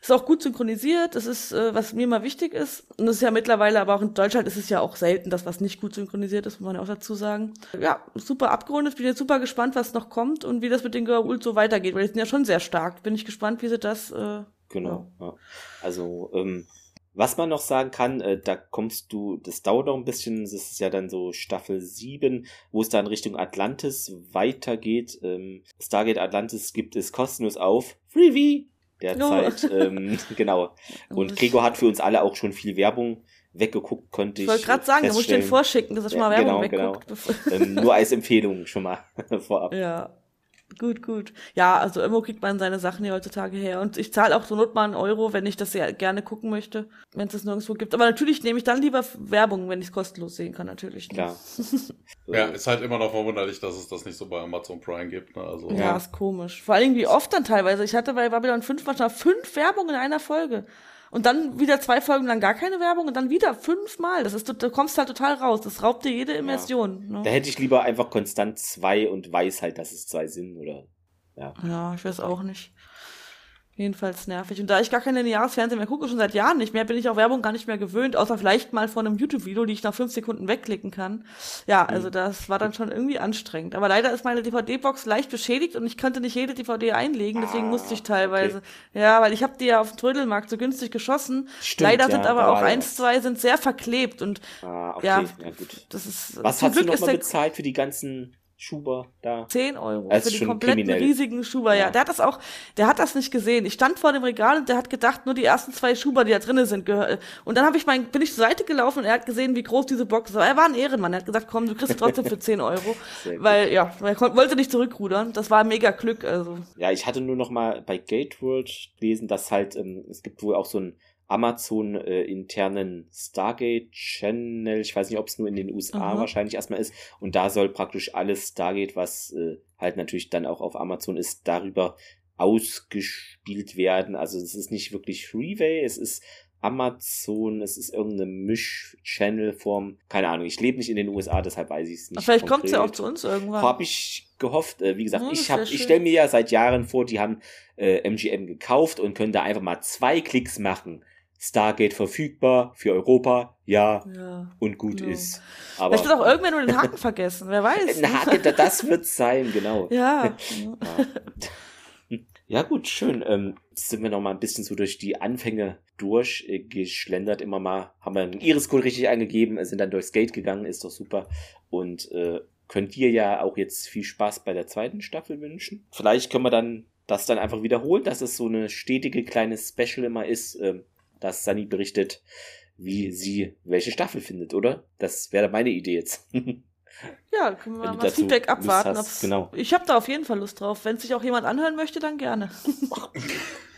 Ist auch gut synchronisiert. Das ist, äh, was mir mal wichtig ist. Und das ist ja mittlerweile, aber auch in Deutschland ist es ja auch selten, dass was nicht gut synchronisiert ist, muss man ja auch dazu sagen. Ja, super abgerundet. Bin jetzt super gespannt, was noch kommt und wie das mit den Goa'uld so weitergeht, weil die sind ja schon sehr stark. Bin ich gespannt, wie sie das. Äh, genau. Ja. Also ähm, was man noch sagen kann, äh, da kommst du, das dauert noch ein bisschen, das ist ja dann so Staffel 7, wo es dann Richtung Atlantis weitergeht. Ähm, Stargate Atlantis gibt es kostenlos auf Freebie derzeit. Oh. Ähm, genau. Und Gregor hat für uns alle auch schon viel Werbung weggeguckt, konnte ich. Ich wollte gerade sagen, da muss ich den vorschicken, dass er schon mal Werbung genau, wegguckt. Genau. ähm, nur als Empfehlung schon mal vorab. Ja. Gut, gut. Ja, also irgendwo kriegt man seine Sachen hier heutzutage her. Und ich zahle auch so not mal einen Euro, wenn ich das sehr gerne gucken möchte, wenn es das nirgendwo gibt. Aber natürlich nehme ich dann lieber Werbung, wenn ich es kostenlos sehen kann, natürlich. Klar. ja, ist halt immer noch verwunderlich, dass es das nicht so bei Amazon Prime gibt. Ne? Also, ja, ja, ist komisch. Vor allem wie oft dann teilweise. Ich hatte bei Babylon 5 manchmal fünf Werbungen in einer Folge und dann wieder zwei Folgen lang gar keine Werbung und dann wieder fünfmal. Das ist, du kommst halt total raus. Das raubt dir jede Immersion. Ja. Ne? Da hätte ich lieber einfach konstant zwei und weiß halt, dass es zwei sind oder. Ja. Ja, ich weiß auch nicht. Jedenfalls nervig. Und da ich gar keine Jahresfernsehen mehr gucke, schon seit Jahren nicht mehr, bin ich auch Werbung gar nicht mehr gewöhnt, außer vielleicht mal von einem YouTube-Video, die ich nach fünf Sekunden wegklicken kann. Ja, also mhm. das war dann schon irgendwie anstrengend. Aber leider ist meine DVD-Box leicht beschädigt und ich konnte nicht jede DVD einlegen, deswegen ah, musste ich teilweise. Okay. Ja, weil ich habe die ja auf dem Trödelmarkt so günstig geschossen. Stimmt, leider sind ja, aber auch eins, zwei sind sehr verklebt und ah, okay. ja, ja gut. das ist. Was hast Glück du nochmal bezahlt für die ganzen Schuber da. 10 Euro das für den kompletten kriminell. riesigen Schuber, ja. ja. Der hat das auch, der hat das nicht gesehen. Ich stand vor dem Regal und der hat gedacht, nur die ersten zwei Schuber, die da drinnen sind, gehören. Und dann habe ich mein, bin ich zur Seite gelaufen und er hat gesehen, wie groß diese Box. Aber er war ein Ehrenmann. Er hat gesagt, komm, du kriegst trotzdem für 10 Euro. weil, ja, er wollte nicht zurückrudern. Das war mega Glück, also. Ja, ich hatte nur noch mal bei Gateworld gelesen, dass halt, ähm, es gibt wohl auch so ein Amazon äh, internen Stargate Channel. Ich weiß nicht, ob es nur in den USA Aha. wahrscheinlich erstmal ist. Und da soll praktisch alles Stargate, was äh, halt natürlich dann auch auf Amazon ist, darüber ausgespielt werden. Also es ist nicht wirklich Freeway, es ist Amazon, es ist irgendeine Misch-Channel-Form. Keine Ahnung, ich lebe nicht in den USA, deshalb weiß ich es nicht. Vielleicht kommt sie ja auch zu uns irgendwann. Habe ich gehofft. Äh, wie gesagt, ja, ich, hab, ich stelle mir ja seit Jahren vor, die haben äh, MGM gekauft und können da einfach mal zwei Klicks machen. Stargate verfügbar für Europa, ja, ja und gut genau. ist. Aber Vielleicht hat auch irgendwer nur den Haken vergessen, wer weiß. Ein Haken, das wird sein, genau. Ja. ja. gut, schön. Ähm, sind wir noch mal ein bisschen so durch die Anfänge durchgeschlendert. Immer mal haben wir einen Iris-Code richtig eingegeben, sind dann durchs Gate gegangen, ist doch super. Und äh, könnt ihr ja auch jetzt viel Spaß bei der zweiten Staffel wünschen. Vielleicht können wir dann das dann einfach wiederholen, dass es so eine stetige kleine Special immer ist. Ähm, dass Sunny berichtet, wie sie welche Staffel findet, oder? Das wäre meine Idee jetzt. Ja, können wir mal das Feedback abwarten. Genau. Ich habe da auf jeden Fall Lust drauf. Wenn sich auch jemand anhören möchte, dann gerne.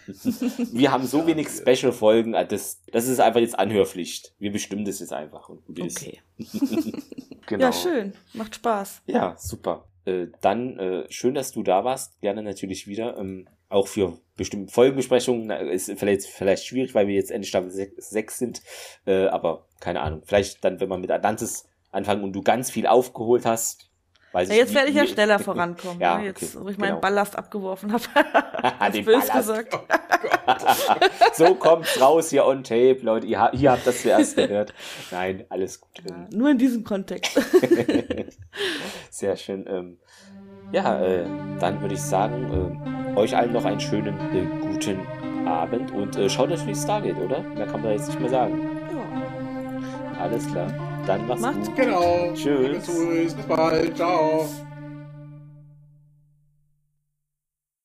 wir haben so wenig Special-Folgen, äh, das, das ist einfach jetzt Anhörpflicht. Wir bestimmen das jetzt einfach. Und gut okay. genau. Ja, schön. Macht Spaß. Ja, super. Äh, dann äh, schön, dass du da warst. Gerne natürlich wieder. Ähm, auch für bestimmte Folgenbesprechungen ist vielleicht, vielleicht schwierig, weil wir jetzt Ende Staffel 6 sind. Äh, aber keine Ahnung. Vielleicht dann, wenn wir mit Atlantis anfangen und du ganz viel aufgeholt hast, Weiß ja, jetzt werde ich ja schneller vorankommen, ja, ne? jetzt, okay, wo ich meinen genau. Ballast abgeworfen habe. Den böse gesagt. Oh so kommt's raus hier on tape, Leute. Ihr, ihr habt das zuerst gehört. Nein, alles gut. Ja, nur in diesem Kontext. Sehr schön. Ähm, ja, äh, dann würde ich sagen, äh, euch allen noch einen schönen, äh, guten Abend und äh, schaut natürlich Stargate, oder? Mehr kann man jetzt nicht mehr sagen. Ja. Alles klar. Dann mach's, Macht's gut. Genau. Tschüss. Bis bald. Ciao.